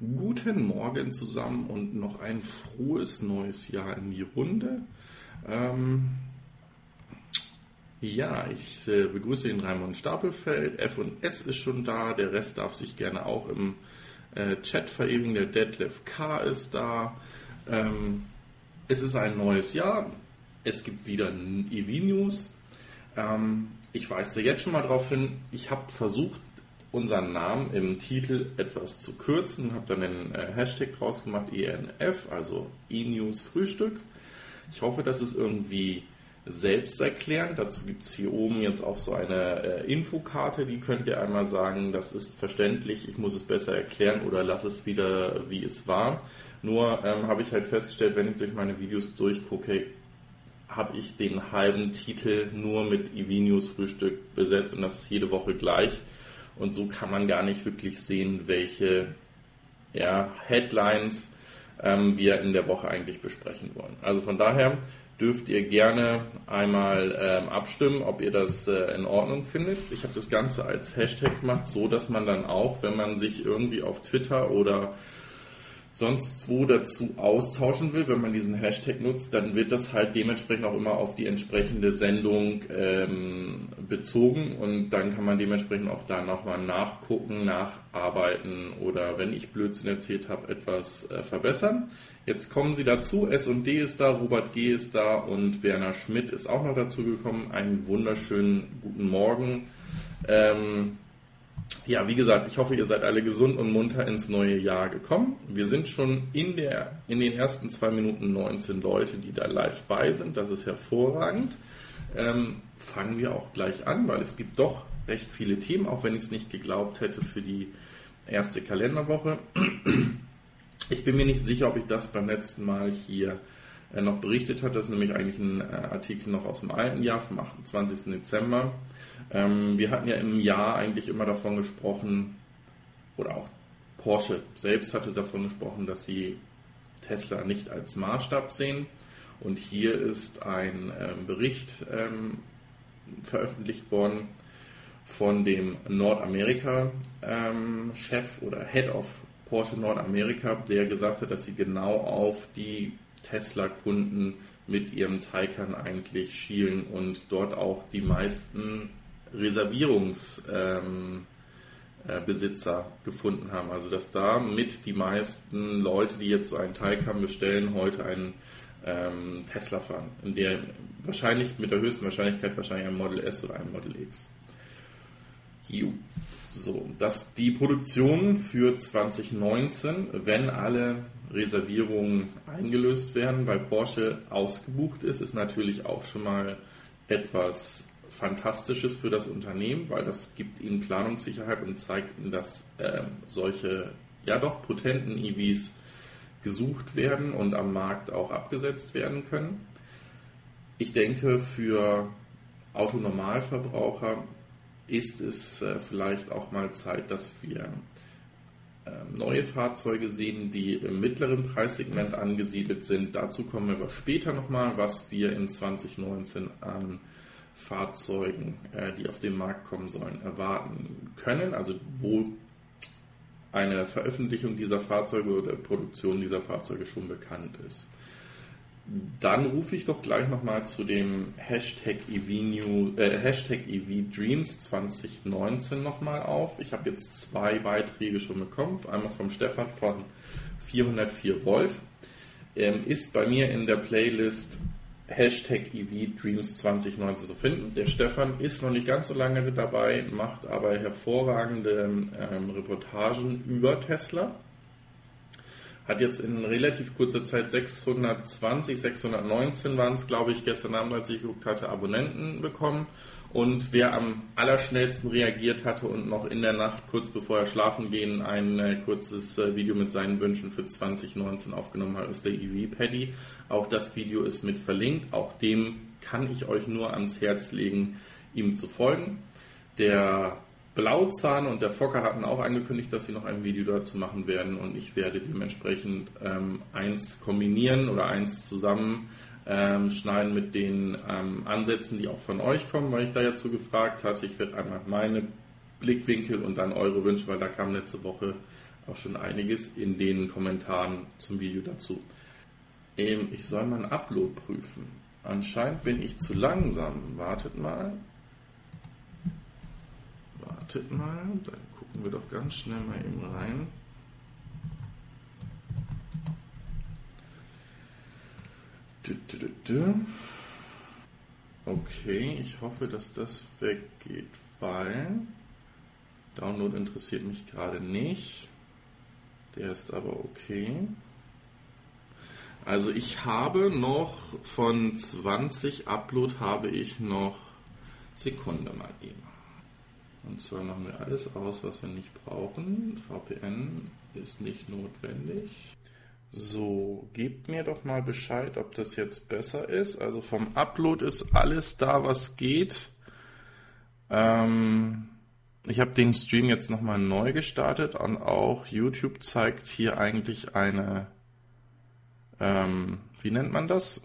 Guten Morgen zusammen und noch ein frohes neues Jahr in die Runde. Ähm, ja, ich äh, begrüße den Raimund Stapelfeld. F und S ist schon da. Der Rest darf sich gerne auch im äh, Chat verewigen. Der Detlef K ist da. Ähm, es ist ein neues Jahr. Es gibt wieder EV-News. Ähm, ich weise jetzt schon mal darauf hin, ich habe versucht, unseren Namen im Titel etwas zu kürzen, habe dann den äh, Hashtag draus gemacht, ENF, also E-News Frühstück. Ich hoffe, das ist irgendwie selbsterklärend. Dazu gibt es hier oben jetzt auch so eine äh, Infokarte, die könnt ihr einmal sagen, das ist verständlich, ich muss es besser erklären oder lass es wieder, wie es war. Nur ähm, habe ich halt festgestellt, wenn ich durch meine Videos durchgucke, habe ich den halben Titel nur mit EV News Frühstück besetzt und das ist jede Woche gleich. Und so kann man gar nicht wirklich sehen, welche ja, Headlines ähm, wir in der Woche eigentlich besprechen wollen. Also von daher dürft ihr gerne einmal ähm, abstimmen, ob ihr das äh, in Ordnung findet. Ich habe das Ganze als Hashtag gemacht, so dass man dann auch, wenn man sich irgendwie auf Twitter oder sonst wo dazu austauschen will, wenn man diesen Hashtag nutzt, dann wird das halt dementsprechend auch immer auf die entsprechende Sendung ähm, bezogen und dann kann man dementsprechend auch da nochmal nachgucken, nacharbeiten oder wenn ich Blödsinn erzählt habe, etwas äh, verbessern. Jetzt kommen sie dazu, S&D ist da, Robert G. ist da und Werner Schmidt ist auch noch dazu gekommen. Einen wunderschönen guten Morgen. Ähm, ja, wie gesagt, ich hoffe, ihr seid alle gesund und munter ins neue Jahr gekommen. Wir sind schon in, der, in den ersten zwei Minuten 19 Leute, die da live bei sind. Das ist hervorragend. Ähm, fangen wir auch gleich an, weil es gibt doch recht viele Themen, auch wenn ich es nicht geglaubt hätte für die erste Kalenderwoche. Ich bin mir nicht sicher, ob ich das beim letzten Mal hier äh, noch berichtet habe. Das ist nämlich eigentlich ein äh, Artikel noch aus dem alten Jahr, vom 28. Dezember. Ähm, wir hatten ja im Jahr eigentlich immer davon gesprochen, oder auch Porsche selbst hatte davon gesprochen, dass sie Tesla nicht als Maßstab sehen. Und hier ist ein ähm, Bericht ähm, veröffentlicht worden von dem Nordamerika-Chef ähm, oder Head of Porsche Nordamerika, der gesagt hat, dass sie genau auf die Tesla-Kunden mit ihrem Taycan eigentlich schielen und dort auch die meisten Reservierungsbesitzer ähm, äh, gefunden haben. Also dass da mit die meisten Leute, die jetzt so einen Taycan bestellen, heute einen ähm, Tesla fahren, in der wahrscheinlich mit der höchsten Wahrscheinlichkeit wahrscheinlich ein Model S oder ein Model X. Ju. So, dass die Produktion für 2019, wenn alle Reservierungen eingelöst werden, bei Porsche ausgebucht ist, ist natürlich auch schon mal etwas Fantastisches für das Unternehmen, weil das gibt ihnen Planungssicherheit und zeigt ihnen, dass äh, solche ja doch potenten EVs gesucht werden und am Markt auch abgesetzt werden können. Ich denke, für Autonormalverbraucher ist es äh, vielleicht auch mal Zeit, dass wir äh, neue Fahrzeuge sehen, die im mittleren Preissegment angesiedelt sind. Dazu kommen wir aber später nochmal, was wir in 2019 an Fahrzeugen, äh, die auf den Markt kommen sollen, erwarten können. Also wo eine Veröffentlichung dieser Fahrzeuge oder Produktion dieser Fahrzeuge schon bekannt ist. Dann rufe ich doch gleich nochmal zu dem Hashtag EV, äh, Hashtag EV Dreams 2019 nochmal auf. Ich habe jetzt zwei Beiträge schon bekommen. Einmal vom Stefan von 404 Volt. Ähm, ist bei mir in der Playlist Hashtag EV Dreams 2019 zu finden. Der Stefan ist noch nicht ganz so lange dabei, macht aber hervorragende ähm, Reportagen über Tesla hat jetzt in relativ kurzer Zeit 620, 619 waren es, glaube ich, gestern Abend, als ich geguckt hatte, Abonnenten bekommen. Und wer am allerschnellsten reagiert hatte und noch in der Nacht, kurz bevor er schlafen gehen, ein äh, kurzes äh, Video mit seinen Wünschen für 2019 aufgenommen hat, ist der EV Paddy. Auch das Video ist mit verlinkt. Auch dem kann ich euch nur ans Herz legen, ihm zu folgen. Der Blauzahn und der Fokker hatten auch angekündigt, dass sie noch ein Video dazu machen werden und ich werde dementsprechend ähm, eins kombinieren oder eins zusammen ähm, schneiden mit den ähm, Ansätzen, die auch von euch kommen, weil ich da ja zu gefragt hatte. Ich werde einmal meine Blickwinkel und dann eure Wünsche, weil da kam letzte Woche auch schon einiges in den Kommentaren zum Video dazu. Ähm, ich soll mal einen Upload prüfen. Anscheinend bin ich zu langsam. Wartet mal. Wartet mal. Dann gucken wir doch ganz schnell mal eben rein. Okay, ich hoffe, dass das weggeht, weil Download interessiert mich gerade nicht. Der ist aber okay. Also ich habe noch von 20 Upload habe ich noch Sekunde mal eben. Und zwar machen wir alles aus, was wir nicht brauchen. VPN ist nicht notwendig. So, gebt mir doch mal Bescheid, ob das jetzt besser ist. Also vom Upload ist alles da, was geht. Ähm, ich habe den Stream jetzt nochmal neu gestartet und auch YouTube zeigt hier eigentlich eine, ähm, wie nennt man das?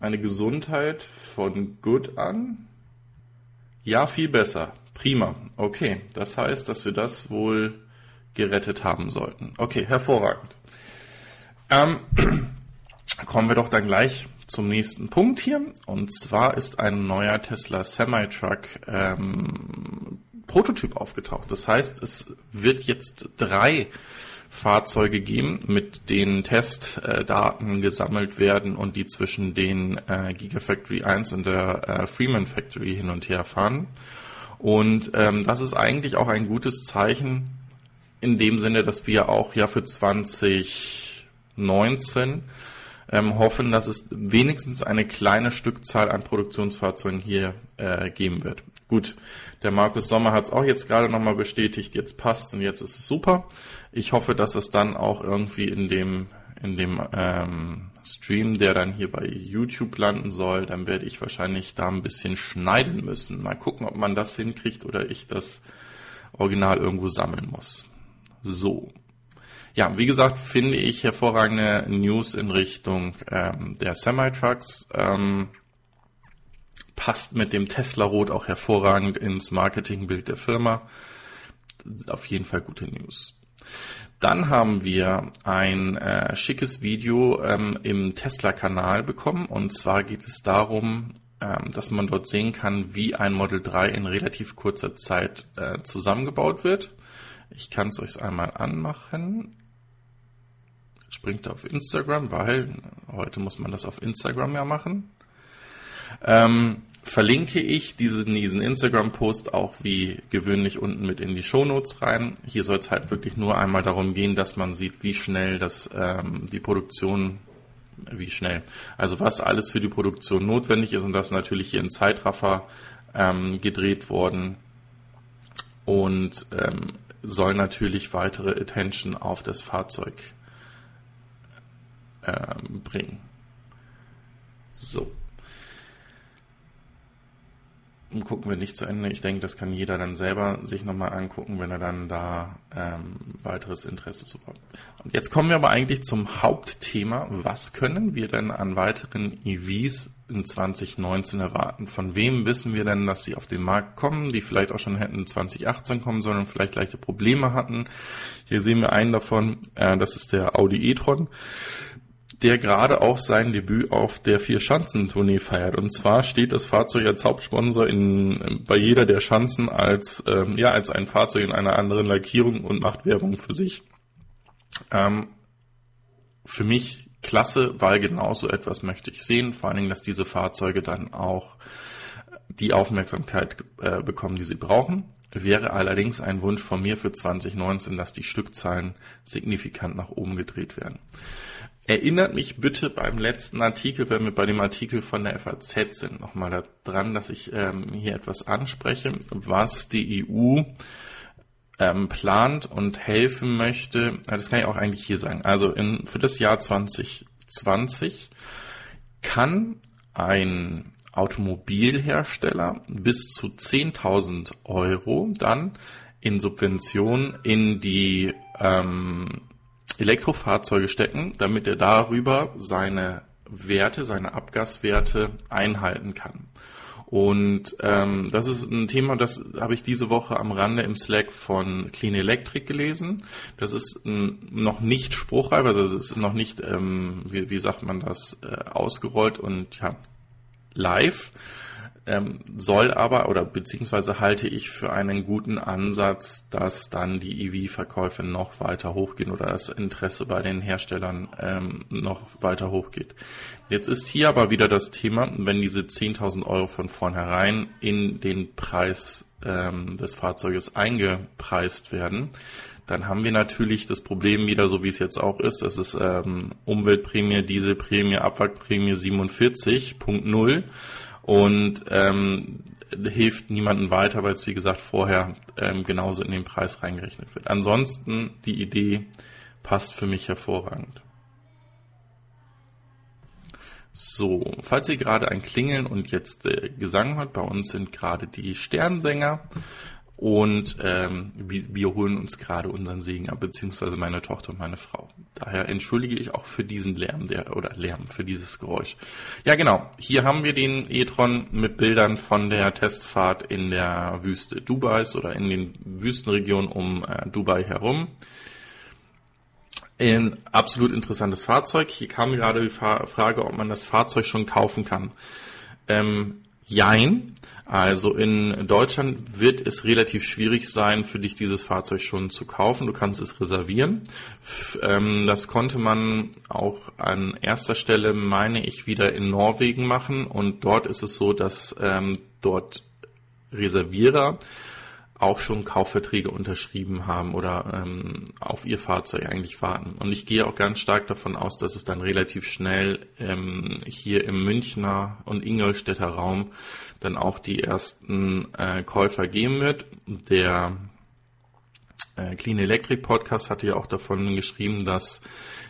Eine Gesundheit von gut an. Ja, viel besser. Prima. Okay, das heißt, dass wir das wohl gerettet haben sollten. Okay, hervorragend. Ähm, kommen wir doch dann gleich zum nächsten Punkt hier. Und zwar ist ein neuer Tesla Semi-Truck ähm, Prototyp aufgetaucht. Das heißt, es wird jetzt drei Fahrzeuge geben, mit denen Testdaten gesammelt werden und die zwischen den äh, Gigafactory 1 und der äh, Freeman Factory hin und her fahren. Und ähm, das ist eigentlich auch ein gutes Zeichen in dem Sinne, dass wir auch ja für 20 19 ähm, hoffen, dass es wenigstens eine kleine Stückzahl an Produktionsfahrzeugen hier äh, geben wird. Gut, der Markus Sommer hat es auch jetzt gerade nochmal bestätigt, jetzt passt und jetzt ist es super. Ich hoffe, dass es dann auch irgendwie in dem, in dem ähm, Stream, der dann hier bei YouTube landen soll, dann werde ich wahrscheinlich da ein bisschen schneiden müssen. Mal gucken, ob man das hinkriegt oder ich das Original irgendwo sammeln muss. So, ja, wie gesagt, finde ich hervorragende News in Richtung ähm, der Semi-Trucks. Ähm, passt mit dem Tesla Rot auch hervorragend ins Marketingbild der Firma. Auf jeden Fall gute News. Dann haben wir ein äh, schickes Video ähm, im Tesla-Kanal bekommen. Und zwar geht es darum, ähm, dass man dort sehen kann, wie ein Model 3 in relativ kurzer Zeit äh, zusammengebaut wird. Ich kann es euch einmal anmachen springt auf Instagram, weil heute muss man das auf Instagram ja machen. Ähm, verlinke ich diesen, diesen Instagram-Post auch wie gewöhnlich unten mit in die Shownotes rein. Hier soll es halt wirklich nur einmal darum gehen, dass man sieht, wie schnell das ähm, die Produktion, wie schnell, also was alles für die Produktion notwendig ist und das natürlich hier in Zeitraffer ähm, gedreht worden und ähm, soll natürlich weitere Attention auf das Fahrzeug ähm, bringen. So. Gucken wir nicht zu Ende. Ich denke, das kann jeder dann selber sich nochmal angucken, wenn er dann da ähm, weiteres Interesse zu hat. Und jetzt kommen wir aber eigentlich zum Hauptthema. Was können wir denn an weiteren EVs in 2019 erwarten? Von wem wissen wir denn, dass sie auf den Markt kommen, die vielleicht auch schon hätten 2018 kommen sollen und vielleicht leichte Probleme hatten? Hier sehen wir einen davon, äh, das ist der Audi e-tron der gerade auch sein Debüt auf der Vier-Schanzentournee feiert. Und zwar steht das Fahrzeug als Hauptsponsor in, bei jeder der Schanzen als, ähm, ja, als ein Fahrzeug in einer anderen Lackierung und macht Werbung für sich. Ähm, für mich klasse, weil genau so etwas möchte ich sehen. Vor allen Dingen, dass diese Fahrzeuge dann auch die Aufmerksamkeit äh, bekommen, die sie brauchen. Wäre allerdings ein Wunsch von mir für 2019, dass die Stückzahlen signifikant nach oben gedreht werden. Erinnert mich bitte beim letzten Artikel, wenn wir bei dem Artikel von der FAZ sind, nochmal daran, dass ich ähm, hier etwas anspreche, was die EU ähm, plant und helfen möchte. Das kann ich auch eigentlich hier sagen. Also in, für das Jahr 2020 kann ein Automobilhersteller bis zu 10.000 Euro dann in Subvention in die ähm, Elektrofahrzeuge stecken, damit er darüber seine Werte, seine Abgaswerte einhalten kann. Und ähm, das ist ein Thema, das habe ich diese Woche am Rande im Slack von Clean Electric gelesen. Das ist ein, noch nicht spruchreif, also es ist noch nicht, ähm, wie, wie sagt man das, äh, ausgerollt und ja, live ähm, soll aber oder beziehungsweise halte ich für einen guten Ansatz, dass dann die EV-Verkäufe noch weiter hochgehen oder das Interesse bei den Herstellern ähm, noch weiter hochgeht. Jetzt ist hier aber wieder das Thema, wenn diese 10.000 Euro von vornherein in den Preis ähm, des Fahrzeuges eingepreist werden, dann haben wir natürlich das Problem wieder, so wie es jetzt auch ist, das ist ähm, Umweltprämie, Dieselprämie, Abwrackprämie 47.0 und ähm, hilft niemandem weiter, weil es wie gesagt vorher ähm, genauso in den Preis reingerechnet wird. Ansonsten die Idee passt für mich hervorragend. So, falls ihr gerade ein Klingeln und jetzt äh, Gesang hört, bei uns sind gerade die Sternsänger und ähm, wir, holen uns gerade unseren Segen ab, beziehungsweise meine Tochter und meine Frau. Daher entschuldige ich auch für diesen Lärm, der oder Lärm, für dieses Geräusch. Ja, genau. Hier haben wir den e-tron mit Bildern von der Testfahrt in der Wüste Dubais oder in den Wüstenregionen um äh, Dubai herum. Ein absolut interessantes Fahrzeug. Hier kam gerade die Frage, ob man das Fahrzeug schon kaufen kann. Ähm, jein. Also in Deutschland wird es relativ schwierig sein, für dich dieses Fahrzeug schon zu kaufen. Du kannst es reservieren. Ähm, das konnte man auch an erster Stelle, meine ich, wieder in Norwegen machen. Und dort ist es so, dass ähm, dort Reservierer auch schon Kaufverträge unterschrieben haben oder ähm, auf ihr Fahrzeug eigentlich warten. Und ich gehe auch ganz stark davon aus, dass es dann relativ schnell ähm, hier im Münchner und Ingolstädter Raum dann auch die ersten äh, Käufer geben wird. Der äh, Clean Electric Podcast hatte ja auch davon geschrieben, dass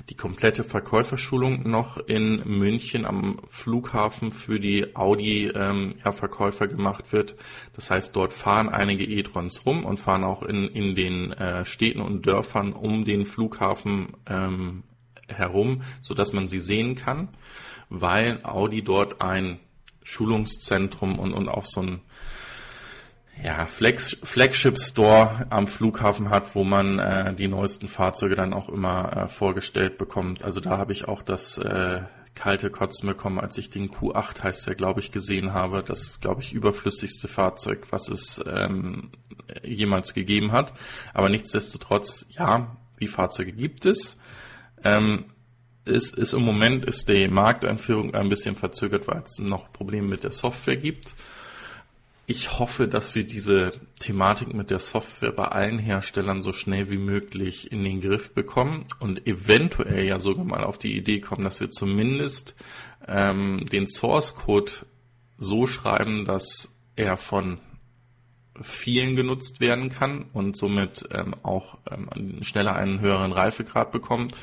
die komplette Verkäuferschulung noch in München am Flughafen für die Audi-Verkäufer ähm, ja, gemacht wird. Das heißt, dort fahren einige e-trons rum und fahren auch in, in den äh, Städten und Dörfern um den Flughafen ähm, herum, so dass man sie sehen kann, weil Audi dort ein Schulungszentrum und, und auch so ein ja, Flex, Flagship Store am Flughafen hat, wo man äh, die neuesten Fahrzeuge dann auch immer äh, vorgestellt bekommt. Also da habe ich auch das äh, kalte Kotzen bekommen, als ich den Q8 heißt der, glaube ich, gesehen habe. Das, glaube ich, überflüssigste Fahrzeug, was es ähm, jemals gegeben hat. Aber nichtsdestotrotz, ja, die Fahrzeuge gibt es. Ähm, ist, ist im Moment ist die Markteinführung ein bisschen verzögert, weil es noch Probleme mit der Software gibt ich hoffe, dass wir diese Thematik mit der Software bei allen Herstellern so schnell wie möglich in den Griff bekommen und eventuell ja sogar mal auf die Idee kommen, dass wir zumindest ähm, den Source Code so schreiben, dass er von vielen genutzt werden kann und somit ähm, auch ähm, schneller einen höheren Reifegrad bekommt.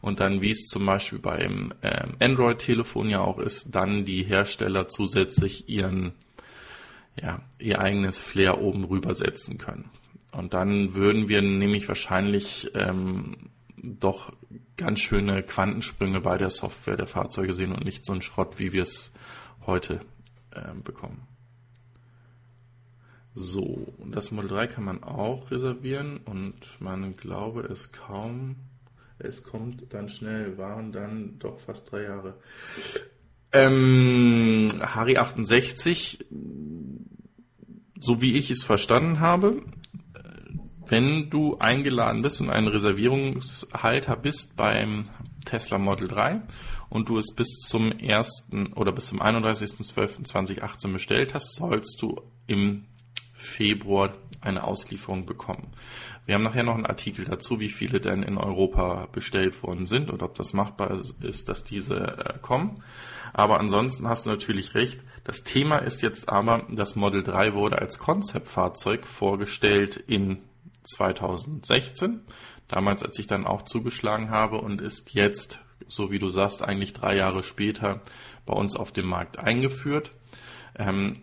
Und dann, wie es zum Beispiel beim ähm, Android-Telefon ja auch ist, dann die Hersteller zusätzlich ihren ja, ihr eigenes Flair oben rüber setzen können. Und dann würden wir nämlich wahrscheinlich ähm, doch ganz schöne Quantensprünge bei der Software der Fahrzeuge sehen und nicht so ein Schrott, wie wir es heute ähm, bekommen. So, das Model 3 kann man auch reservieren und man glaube es kaum. Es kommt dann schnell, waren dann doch fast drei Jahre. Ähm, Harry 68, so wie ich es verstanden habe, wenn du eingeladen bist und ein Reservierungshalter bist beim Tesla Model 3 und du es bis zum 1. oder bis zum 31.12.2018 bestellt hast, sollst du im Februar eine Auslieferung bekommen. Wir haben nachher noch einen Artikel dazu, wie viele denn in Europa bestellt worden sind und ob das machbar ist, dass diese äh, kommen. Aber ansonsten hast du natürlich recht. Das Thema ist jetzt aber, das Model 3 wurde als Konzeptfahrzeug vorgestellt in 2016. Damals, als ich dann auch zugeschlagen habe und ist jetzt, so wie du sagst, eigentlich drei Jahre später bei uns auf dem Markt eingeführt. Ähm,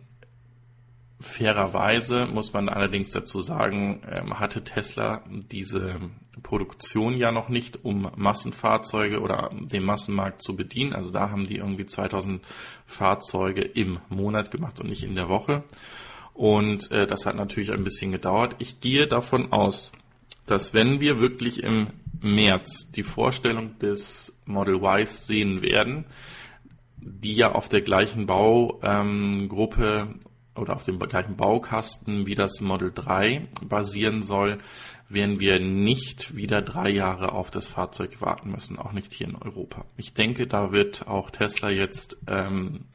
Fairerweise muss man allerdings dazu sagen, ähm, hatte Tesla diese Produktion ja noch nicht, um Massenfahrzeuge oder den Massenmarkt zu bedienen. Also da haben die irgendwie 2000 Fahrzeuge im Monat gemacht und nicht in der Woche. Und äh, das hat natürlich ein bisschen gedauert. Ich gehe davon aus, dass wenn wir wirklich im März die Vorstellung des Model Y sehen werden, die ja auf der gleichen Baugruppe oder auf dem gleichen Baukasten wie das Model 3 basieren soll, werden wir nicht wieder drei Jahre auf das Fahrzeug warten müssen, auch nicht hier in Europa. Ich denke, da wird auch Tesla jetzt ähm,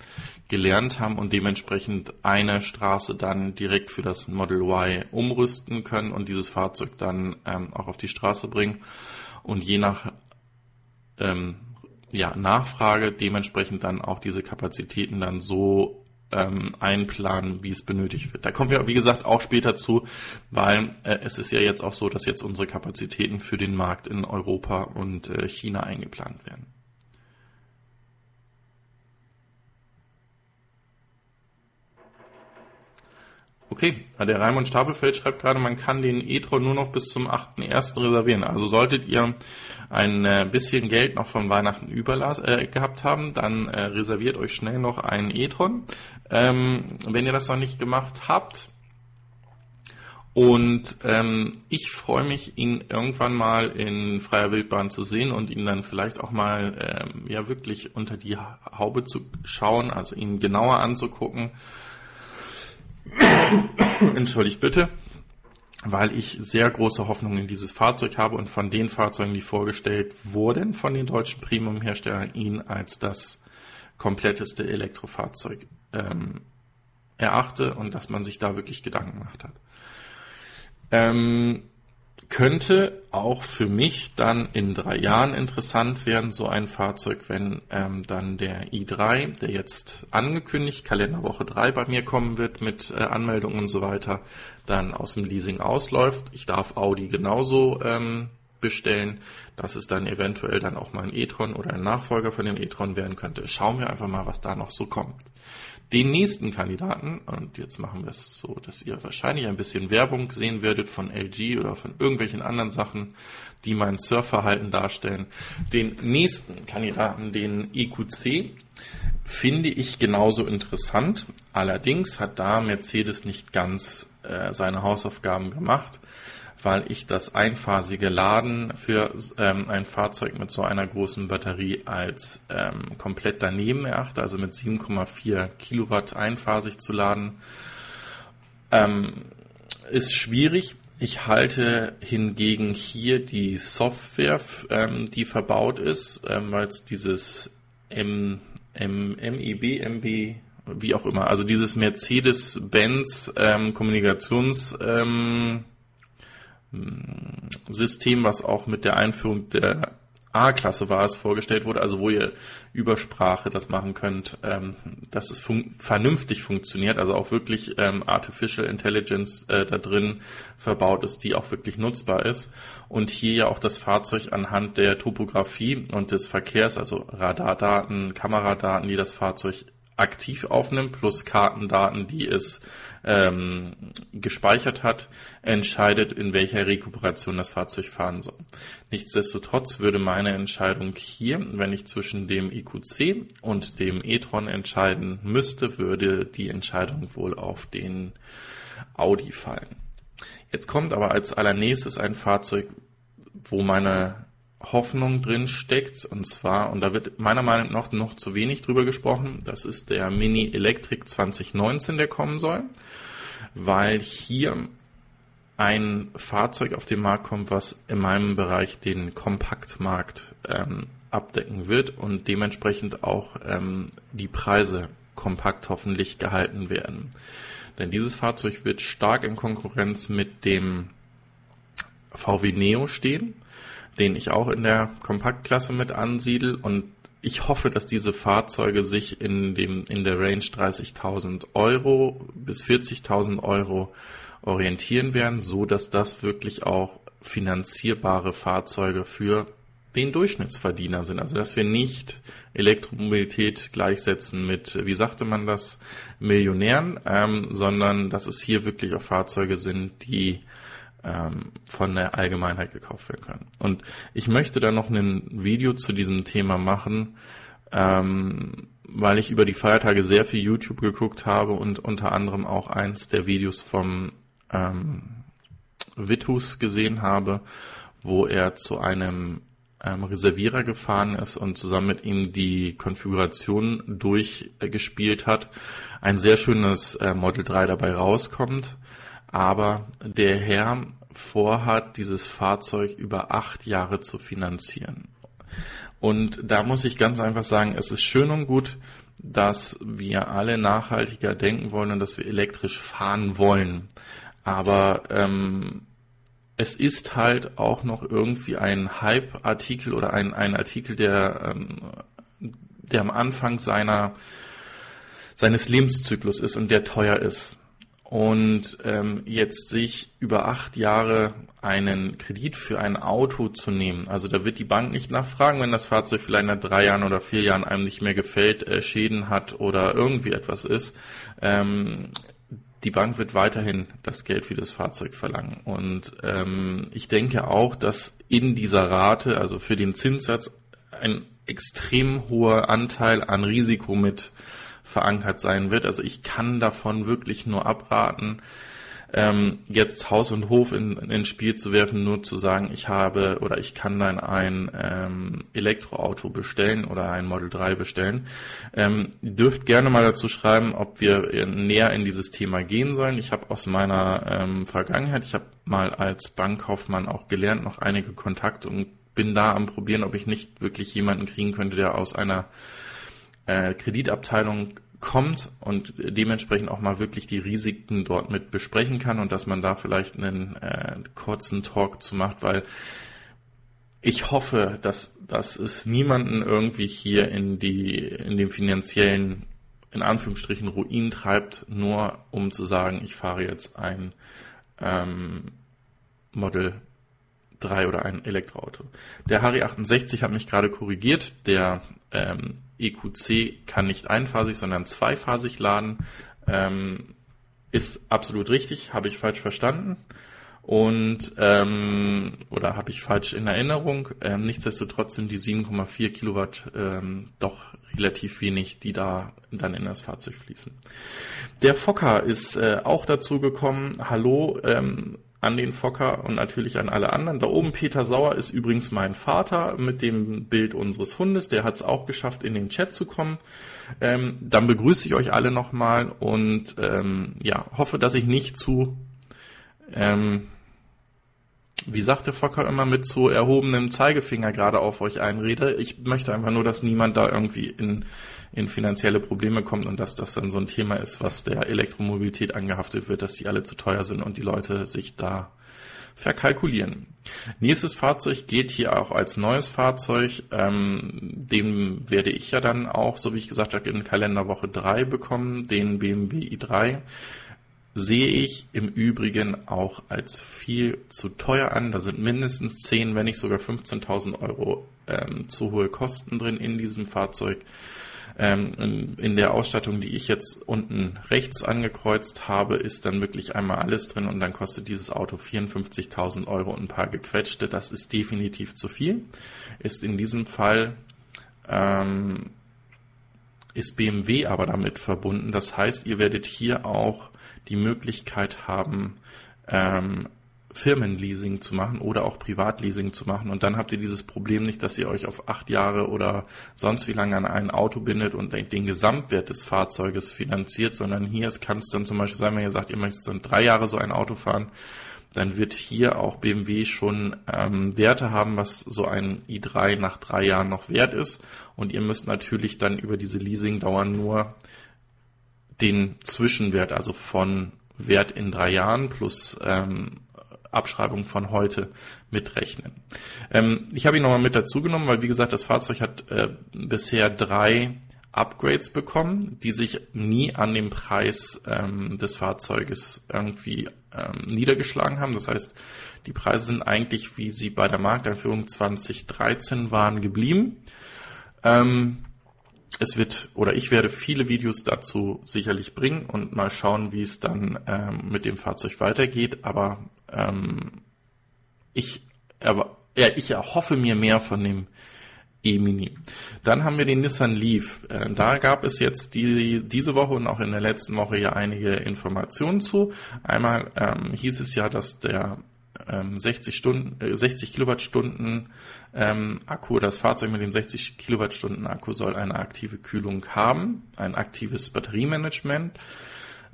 gelernt haben und dementsprechend eine Straße dann direkt für das Model Y umrüsten können und dieses Fahrzeug dann ähm, auch auf die Straße bringen und je nach ähm, ja, Nachfrage dementsprechend dann auch diese Kapazitäten dann so ähm, einplanen, wie es benötigt wird. Da kommen wir, wie gesagt, auch später zu, weil äh, es ist ja jetzt auch so, dass jetzt unsere Kapazitäten für den Markt in Europa und äh, China eingeplant werden. Okay, der Raimund Stapelfeld schreibt gerade, man kann den e-tron nur noch bis zum 8.1. reservieren. Also solltet ihr ein äh, bisschen Geld noch von Weihnachten überlass, äh, gehabt haben, dann äh, reserviert euch schnell noch einen e-tron. Ähm, wenn ihr das noch nicht gemacht habt, und ähm, ich freue mich, ihn irgendwann mal in freier Wildbahn zu sehen und ihn dann vielleicht auch mal ähm, ja wirklich unter die Haube zu schauen, also ihn genauer anzugucken Entschuldigt bitte, weil ich sehr große Hoffnung in dieses Fahrzeug habe und von den Fahrzeugen, die vorgestellt wurden von den deutschen Premium-Herstellern, ihn als das kompletteste Elektrofahrzeug ähm, erachte und dass man sich da wirklich Gedanken gemacht hat. Ähm, könnte auch für mich dann in drei Jahren interessant werden, so ein Fahrzeug, wenn ähm, dann der i3, der jetzt angekündigt, Kalenderwoche 3 bei mir kommen wird mit äh, Anmeldung und so weiter, dann aus dem Leasing ausläuft. Ich darf Audi genauso ähm, bestellen, dass es dann eventuell dann auch mal ein e-tron oder ein Nachfolger von dem e-tron werden könnte. Schauen wir einfach mal, was da noch so kommt den nächsten Kandidaten, und jetzt machen wir es so, dass ihr wahrscheinlich ein bisschen Werbung sehen werdet von LG oder von irgendwelchen anderen Sachen, die mein Surfverhalten darstellen. Den nächsten Kandidaten, den EQC, finde ich genauso interessant. Allerdings hat da Mercedes nicht ganz äh, seine Hausaufgaben gemacht weil ich das einphasige Laden für ähm, ein Fahrzeug mit so einer großen Batterie als ähm, komplett daneben erachte, also mit 7,4 Kilowatt einphasig zu laden. Ähm, ist schwierig. Ich halte hingegen hier die Software, ähm, die verbaut ist, ähm, weil es dieses M, M, MIB, MB, wie auch immer, also dieses Mercedes-Benz ähm, Kommunikations System, was auch mit der Einführung der A-Klasse war es vorgestellt wurde, also wo ihr über Sprache das machen könnt, ähm, dass es fun vernünftig funktioniert, also auch wirklich ähm, Artificial Intelligence äh, da drin verbaut ist, die auch wirklich nutzbar ist. Und hier ja auch das Fahrzeug anhand der Topografie und des Verkehrs, also Radardaten, Kameradaten, die das Fahrzeug aktiv aufnimmt, plus Kartendaten, die es ähm, gespeichert hat, entscheidet, in welcher Rekuperation das Fahrzeug fahren soll. Nichtsdestotrotz würde meine Entscheidung hier, wenn ich zwischen dem IQC und dem e-tron entscheiden müsste, würde die Entscheidung wohl auf den Audi fallen. Jetzt kommt aber als allernächstes ein Fahrzeug, wo meine Hoffnung drin steckt. Und zwar, und da wird meiner Meinung nach noch zu wenig drüber gesprochen, das ist der Mini Electric 2019, der kommen soll, weil hier ein Fahrzeug auf den Markt kommt, was in meinem Bereich den Kompaktmarkt ähm, abdecken wird und dementsprechend auch ähm, die Preise kompakt hoffentlich gehalten werden. Denn dieses Fahrzeug wird stark in Konkurrenz mit dem VW Neo stehen den ich auch in der Kompaktklasse mit ansiedel und ich hoffe, dass diese Fahrzeuge sich in dem in der Range 30.000 Euro bis 40.000 Euro orientieren werden, so dass das wirklich auch finanzierbare Fahrzeuge für den Durchschnittsverdiener sind. Also dass wir nicht Elektromobilität gleichsetzen mit, wie sagte man das, Millionären, ähm, sondern dass es hier wirklich auch Fahrzeuge sind, die ähm, von der Allgemeinheit gekauft werden können. Und ich möchte da noch ein Video zu diesem Thema machen, ähm, weil ich über die Feiertage sehr viel YouTube geguckt habe und unter anderem auch eins der Videos vom ähm, Vitus gesehen habe, wo er zu einem ähm, Reservierer gefahren ist und zusammen mit ihm die Konfiguration durchgespielt hat. Ein sehr schönes äh, Model 3 dabei rauskommt, aber der Herr vorhat, dieses Fahrzeug über acht Jahre zu finanzieren. Und da muss ich ganz einfach sagen, es ist schön und gut, dass wir alle nachhaltiger denken wollen und dass wir elektrisch fahren wollen. Aber ähm, es ist halt auch noch irgendwie ein Hype-Artikel oder ein, ein Artikel, der, ähm, der am Anfang seiner, seines Lebenszyklus ist und der teuer ist. Und ähm, jetzt sich über acht Jahre einen Kredit für ein Auto zu nehmen, also da wird die Bank nicht nachfragen, wenn das Fahrzeug vielleicht nach drei Jahren oder vier Jahren einem nicht mehr gefällt, äh, Schäden hat oder irgendwie etwas ist. Ähm, die Bank wird weiterhin das Geld für das Fahrzeug verlangen. Und ähm, ich denke auch, dass in dieser Rate, also für den Zinssatz, ein extrem hoher Anteil an Risiko mit verankert sein wird. Also ich kann davon wirklich nur abraten, ähm, jetzt Haus und Hof in, ins Spiel zu werfen, nur zu sagen, ich habe oder ich kann dann ein ähm, Elektroauto bestellen oder ein Model 3 bestellen. Ähm, dürft gerne mal dazu schreiben, ob wir näher in dieses Thema gehen sollen. Ich habe aus meiner ähm, Vergangenheit, ich habe mal als Bankkaufmann auch gelernt, noch einige Kontakte und bin da am probieren, ob ich nicht wirklich jemanden kriegen könnte, der aus einer äh, Kreditabteilung kommt und dementsprechend auch mal wirklich die Risiken dort mit besprechen kann und dass man da vielleicht einen äh, kurzen Talk zu macht, weil ich hoffe, dass, dass es niemanden irgendwie hier in die, in den finanziellen, in Anführungsstrichen, Ruin treibt, nur um zu sagen, ich fahre jetzt ein ähm, Model 3 oder ein Elektroauto. Der Harry 68 hat mich gerade korrigiert. Der ähm, EQC kann nicht einphasig, sondern zweiphasig laden. Ähm, ist absolut richtig, habe ich falsch verstanden. Und ähm, oder habe ich falsch in Erinnerung. Ähm, nichtsdestotrotz sind die 7,4 Kilowatt ähm, doch relativ wenig, die da dann in das Fahrzeug fließen. Der Fokker ist äh, auch dazu gekommen. Hallo, ähm, an den Fokker und natürlich an alle anderen. Da oben Peter Sauer ist übrigens mein Vater mit dem Bild unseres Hundes. Der hat es auch geschafft, in den Chat zu kommen. Ähm, dann begrüße ich euch alle nochmal und ähm, ja, hoffe, dass ich nicht zu, ähm, wie sagt der Fokker immer, mit zu erhobenem Zeigefinger gerade auf euch einrede. Ich möchte einfach nur, dass niemand da irgendwie in in finanzielle Probleme kommt und dass das dann so ein Thema ist, was der Elektromobilität angehaftet wird, dass die alle zu teuer sind und die Leute sich da verkalkulieren. Nächstes Fahrzeug geht hier auch als neues Fahrzeug. Ähm, dem werde ich ja dann auch, so wie ich gesagt habe, in Kalenderwoche 3 bekommen, den BMW i3 sehe ich im Übrigen auch als viel zu teuer an. Da sind mindestens 10, wenn nicht sogar 15.000 Euro ähm, zu hohe Kosten drin in diesem Fahrzeug. Ähm, in der Ausstattung, die ich jetzt unten rechts angekreuzt habe, ist dann wirklich einmal alles drin und dann kostet dieses Auto 54.000 Euro und ein paar gequetschte. Das ist definitiv zu viel. Ist in diesem Fall ähm, ist BMW aber damit verbunden. Das heißt, ihr werdet hier auch die Möglichkeit haben, ähm, Firmenleasing zu machen oder auch Privatleasing zu machen. Und dann habt ihr dieses Problem nicht, dass ihr euch auf acht Jahre oder sonst wie lange an ein Auto bindet und den Gesamtwert des Fahrzeuges finanziert, sondern hier kann es dann zum Beispiel sein, wenn ihr sagt, ihr möchtet dann drei Jahre so ein Auto fahren, dann wird hier auch BMW schon ähm, Werte haben, was so ein i3 nach drei Jahren noch wert ist. Und ihr müsst natürlich dann über diese Leasingdauer nur den Zwischenwert, also von Wert in drei Jahren plus ähm, Abschreibung von heute mitrechnen. Ähm, ich habe ihn nochmal mit dazu genommen, weil wie gesagt, das Fahrzeug hat äh, bisher drei Upgrades bekommen, die sich nie an dem Preis ähm, des Fahrzeuges irgendwie ähm, niedergeschlagen haben. Das heißt, die Preise sind eigentlich, wie sie bei der Markteinführung 2013 waren, geblieben. Ähm, es wird oder ich werde viele Videos dazu sicherlich bringen und mal schauen, wie es dann ähm, mit dem Fahrzeug weitergeht. Aber ähm, ich, aber, ja, ich erhoffe mir mehr von dem E-Mini. Dann haben wir den Nissan Leaf. Äh, da gab es jetzt die, diese Woche und auch in der letzten Woche ja einige Informationen zu. Einmal ähm, hieß es ja, dass der ähm, 60 Stunden, äh, 60 Kilowattstunden ähm, Akku, das Fahrzeug mit dem 60 Kilowattstunden Akku soll eine aktive Kühlung haben, ein aktives Batteriemanagement.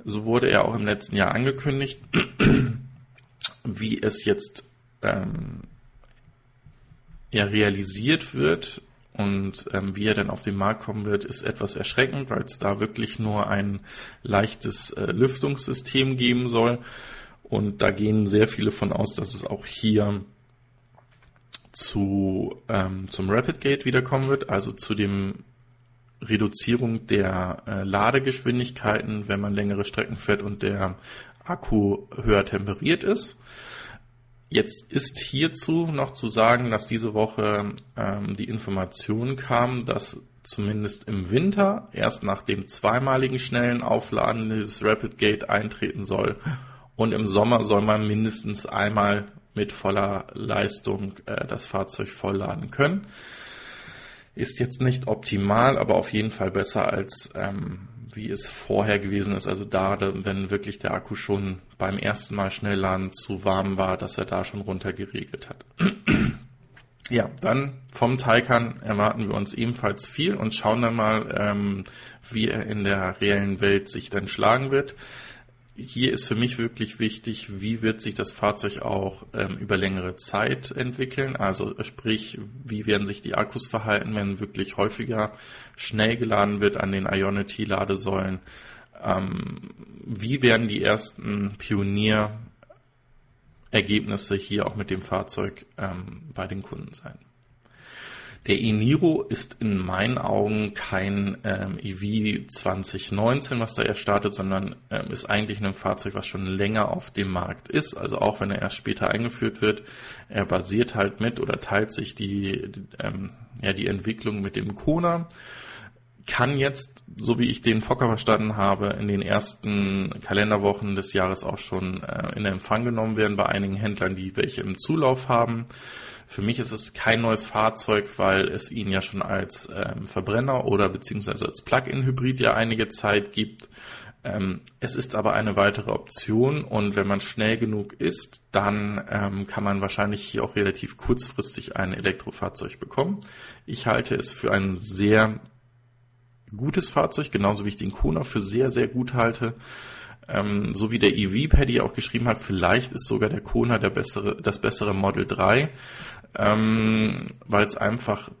So wurde er auch im letzten Jahr angekündigt. Wie es jetzt ähm, ja realisiert wird und ähm, wie er dann auf den Markt kommen wird, ist etwas erschreckend, weil es da wirklich nur ein leichtes äh, Lüftungssystem geben soll. Und da gehen sehr viele von aus, dass es auch hier zu, ähm, zum Rapid Gate wiederkommen wird, also zu dem Reduzierung der äh, Ladegeschwindigkeiten, wenn man längere Strecken fährt und der Akku höher temperiert ist. Jetzt ist hierzu noch zu sagen, dass diese Woche ähm, die Information kam, dass zumindest im Winter erst nach dem zweimaligen schnellen Aufladen dieses Rapid Gate eintreten soll. Und im Sommer soll man mindestens einmal mit voller Leistung äh, das Fahrzeug vollladen können. Ist jetzt nicht optimal, aber auf jeden Fall besser als ähm, wie es vorher gewesen ist. Also da, wenn wirklich der Akku schon beim ersten Mal Schnellladen zu warm war, dass er da schon runter geregelt hat. ja, dann vom Taycan erwarten wir uns ebenfalls viel und schauen dann mal, ähm, wie er in der reellen Welt sich dann schlagen wird hier ist für mich wirklich wichtig, wie wird sich das Fahrzeug auch ähm, über längere Zeit entwickeln. Also sprich, wie werden sich die Akkus verhalten, wenn wirklich häufiger schnell geladen wird an den Ionity-Ladesäulen. Ähm, wie werden die ersten Pionierergebnisse hier auch mit dem Fahrzeug ähm, bei den Kunden sein? Der e-Niro ist in meinen Augen kein ähm, EV 2019, was da erst startet, sondern ähm, ist eigentlich ein Fahrzeug, was schon länger auf dem Markt ist. Also auch wenn er erst später eingeführt wird, er basiert halt mit oder teilt sich die, ähm, ja, die Entwicklung mit dem Kona kann jetzt, so wie ich den Fokker verstanden habe, in den ersten Kalenderwochen des Jahres auch schon äh, in Empfang genommen werden bei einigen Händlern, die welche im Zulauf haben. Für mich ist es kein neues Fahrzeug, weil es ihn ja schon als ähm, Verbrenner oder beziehungsweise als Plug-in-Hybrid ja einige Zeit gibt. Ähm, es ist aber eine weitere Option und wenn man schnell genug ist, dann ähm, kann man wahrscheinlich hier auch relativ kurzfristig ein Elektrofahrzeug bekommen. Ich halte es für ein sehr gutes Fahrzeug, genauso wie ich den Kona für sehr, sehr gut halte. Ähm, so wie der EV-Paddy auch geschrieben hat, vielleicht ist sogar der Kona der bessere, das bessere Model 3 ähm, weil es einfach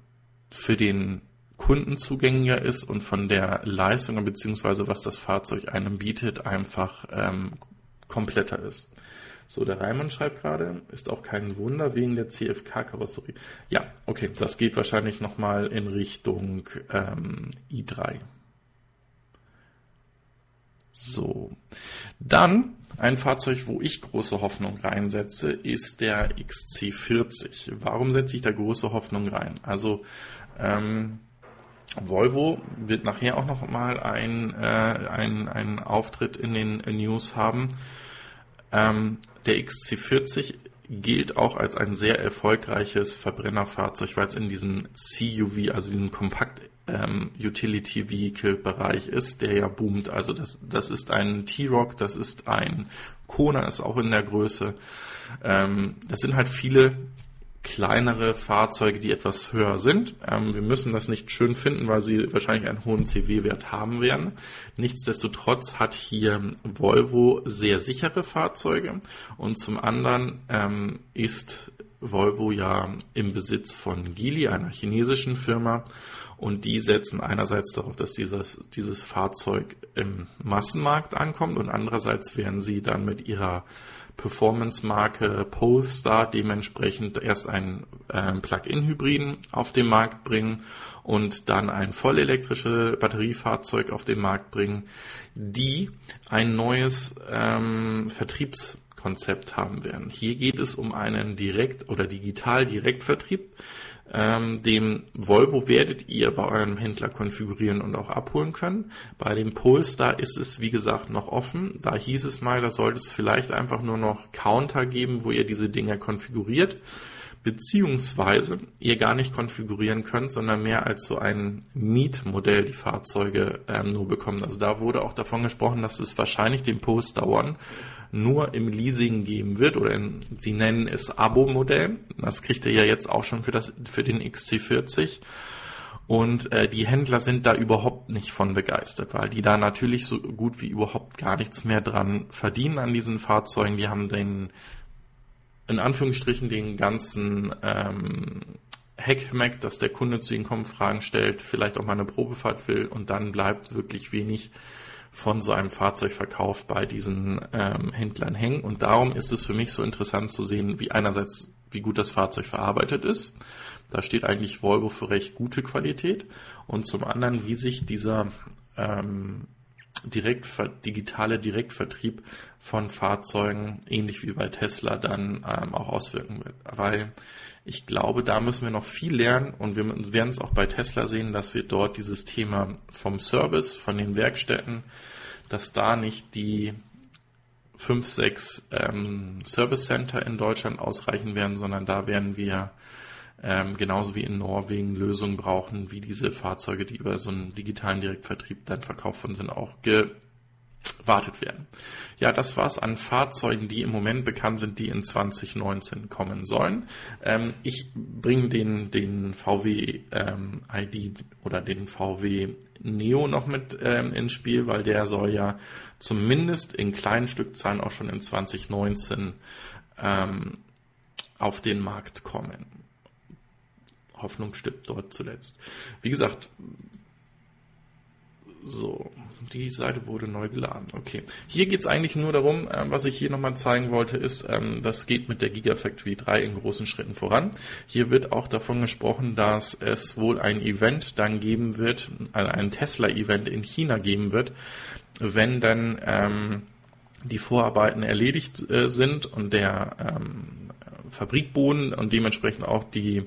für den Kunden zugänglicher ist und von der Leistung bzw. was das Fahrzeug einem bietet, einfach ähm, kompletter ist. So, der Reimann schreibt gerade, ist auch kein Wunder wegen der CFK-Karosserie. Ja, okay, das geht wahrscheinlich nochmal in Richtung ähm, i3. So, dann ein Fahrzeug, wo ich große Hoffnung reinsetze, ist der XC40. Warum setze ich da große Hoffnung rein? Also ähm, Volvo wird nachher auch noch mal ein, äh, ein Auftritt in den News haben. Ähm, der XC40 gilt auch als ein sehr erfolgreiches Verbrennerfahrzeug, weil es in diesem CUV, also diesem Kompakt ähm, Utility Vehicle Bereich ist, der ja boomt. Also das, das ist ein T-Rock, das ist ein Kona, ist auch in der Größe. Ähm, das sind halt viele kleinere Fahrzeuge, die etwas höher sind. Ähm, wir müssen das nicht schön finden, weil sie wahrscheinlich einen hohen CW-Wert haben werden. Nichtsdestotrotz hat hier Volvo sehr sichere Fahrzeuge und zum anderen ähm, ist Volvo ja im Besitz von Geely, einer chinesischen Firma und die setzen einerseits darauf, dass dieses, dieses Fahrzeug im Massenmarkt ankommt und andererseits werden sie dann mit ihrer Performance-Marke Polestar dementsprechend erst einen äh, Plug-in-Hybriden auf den Markt bringen und dann ein vollelektrisches Batteriefahrzeug auf den Markt bringen, die ein neues ähm, Vertriebskonzept haben werden. Hier geht es um einen Direkt- oder Digital-Direktvertrieb. Ähm, dem Volvo werdet ihr bei eurem Händler konfigurieren und auch abholen können. Bei dem Polestar ist es, wie gesagt, noch offen. Da hieß es mal, da sollte es vielleicht einfach nur noch Counter geben, wo ihr diese Dinger konfiguriert beziehungsweise ihr gar nicht konfigurieren könnt, sondern mehr als so ein Mietmodell die Fahrzeuge ähm, nur bekommen. Also da wurde auch davon gesprochen, dass es wahrscheinlich den Poster One nur im Leasing geben wird oder in, sie nennen es Abo-Modell. Das kriegt ihr ja jetzt auch schon für das für den XC40. Und äh, die Händler sind da überhaupt nicht von begeistert, weil die da natürlich so gut wie überhaupt gar nichts mehr dran verdienen an diesen Fahrzeugen. Die haben den in Anführungsstrichen den ganzen ähm, Hackmack, dass der Kunde zu ihnen kommt, Fragen stellt, vielleicht auch mal eine Probefahrt will und dann bleibt wirklich wenig von so einem Fahrzeugverkauf bei diesen ähm, Händlern hängen. Und darum ist es für mich so interessant zu sehen, wie einerseits, wie gut das Fahrzeug verarbeitet ist. Da steht eigentlich Volvo für recht gute Qualität. Und zum anderen, wie sich dieser ähm, direkt, digitale Direktvertrieb von Fahrzeugen, ähnlich wie bei Tesla, dann ähm, auch auswirken wird. Weil ich glaube, da müssen wir noch viel lernen und wir werden es auch bei Tesla sehen, dass wir dort dieses Thema vom Service, von den Werkstätten, dass da nicht die fünf, sechs ähm, Service Center in Deutschland ausreichen werden, sondern da werden wir ähm, genauso wie in Norwegen Lösungen brauchen, wie diese Fahrzeuge, die über so einen digitalen Direktvertrieb dann verkauft worden sind, auch gewartet werden. Ja, das war's an Fahrzeugen, die im Moment bekannt sind, die in 2019 kommen sollen. Ähm, ich bringe den, den VW ähm, ID oder den VW Neo noch mit ähm, ins Spiel, weil der soll ja zumindest in kleinen Stückzahlen auch schon in 2019 ähm, auf den Markt kommen. Hoffnung stirbt dort zuletzt. Wie gesagt, so, die Seite wurde neu geladen. Okay. Hier geht es eigentlich nur darum, äh, was ich hier nochmal zeigen wollte, ist, ähm, das geht mit der Gigafactory 3 in großen Schritten voran. Hier wird auch davon gesprochen, dass es wohl ein Event dann geben wird, ein Tesla-Event in China geben wird, wenn dann ähm, die Vorarbeiten erledigt äh, sind und der ähm, Fabrikboden und dementsprechend auch die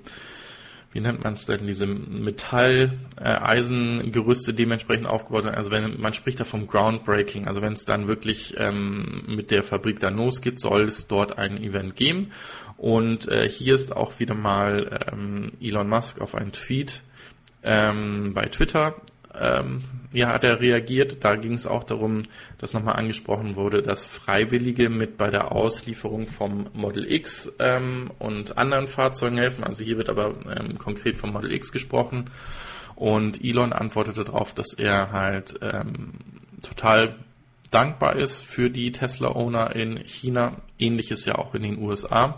wie nennt man es denn, diese Metall-Eisengerüste äh, dementsprechend aufgebaut sind. Also wenn man spricht da vom Groundbreaking, also wenn es dann wirklich ähm, mit der Fabrik dann losgeht, soll es dort ein Event geben. Und äh, hier ist auch wieder mal ähm, Elon Musk auf einen Tweet ähm, bei Twitter ähm, ja, hat er reagiert. Da ging es auch darum, dass nochmal angesprochen wurde, dass Freiwillige mit bei der Auslieferung vom Model X ähm, und anderen Fahrzeugen helfen. Also hier wird aber ähm, konkret vom Model X gesprochen. Und Elon antwortete darauf, dass er halt ähm, total dankbar ist für die Tesla-Owner in China. Ähnliches ja auch in den USA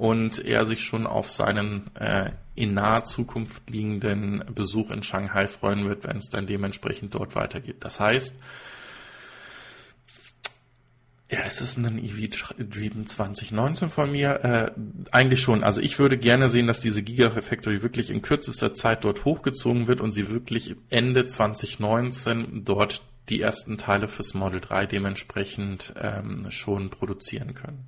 und er sich schon auf seinen äh, in naher Zukunft liegenden Besuch in Shanghai freuen wird, wenn es dann dementsprechend dort weitergeht. Das heißt, ja, ist es ein EV-Driven 2019 von mir? Äh, eigentlich schon. Also ich würde gerne sehen, dass diese Gigafactory wirklich in kürzester Zeit dort hochgezogen wird und sie wirklich Ende 2019 dort die ersten Teile fürs Model 3 dementsprechend ähm, schon produzieren können.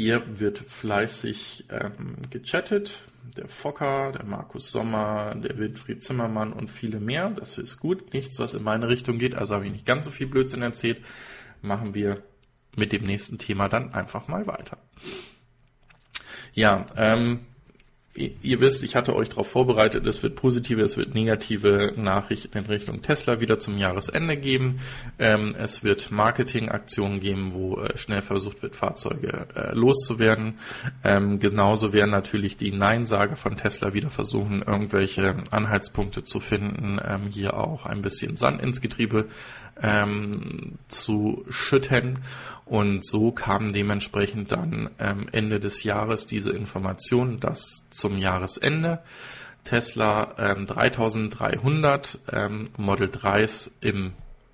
Hier wird fleißig ähm, gechattet. Der Fokker, der Markus Sommer, der Wilfried Zimmermann und viele mehr. Das ist gut. Nichts, was in meine Richtung geht. Also habe ich nicht ganz so viel Blödsinn erzählt. Machen wir mit dem nächsten Thema dann einfach mal weiter. Ja, ähm, ihr wisst, ich hatte euch darauf vorbereitet, es wird positive, es wird negative Nachrichten in Richtung Tesla wieder zum Jahresende geben. Ähm, es wird Marketingaktionen geben, wo äh, schnell versucht wird, Fahrzeuge äh, loszuwerden. Ähm, genauso werden natürlich die Neinsager von Tesla wieder versuchen, irgendwelche Anhaltspunkte zu finden, ähm, hier auch ein bisschen Sand ins Getriebe ähm, zu schütten. Und so kam dementsprechend dann ähm, Ende des Jahres diese Information, dass zum Jahresende Tesla ähm, 3300 ähm, Model 3s im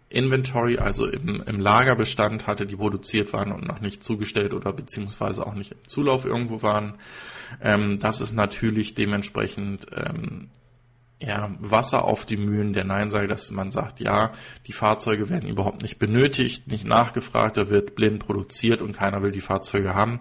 Inventory, also im, im Lagerbestand hatte, die produziert waren und noch nicht zugestellt oder beziehungsweise auch nicht im Zulauf irgendwo waren. Ähm, das ist natürlich dementsprechend ähm, ja, Wasser auf die Mühlen der Nein sagt, dass man sagt, ja, die Fahrzeuge werden überhaupt nicht benötigt, nicht nachgefragt, da wird blind produziert und keiner will die Fahrzeuge haben.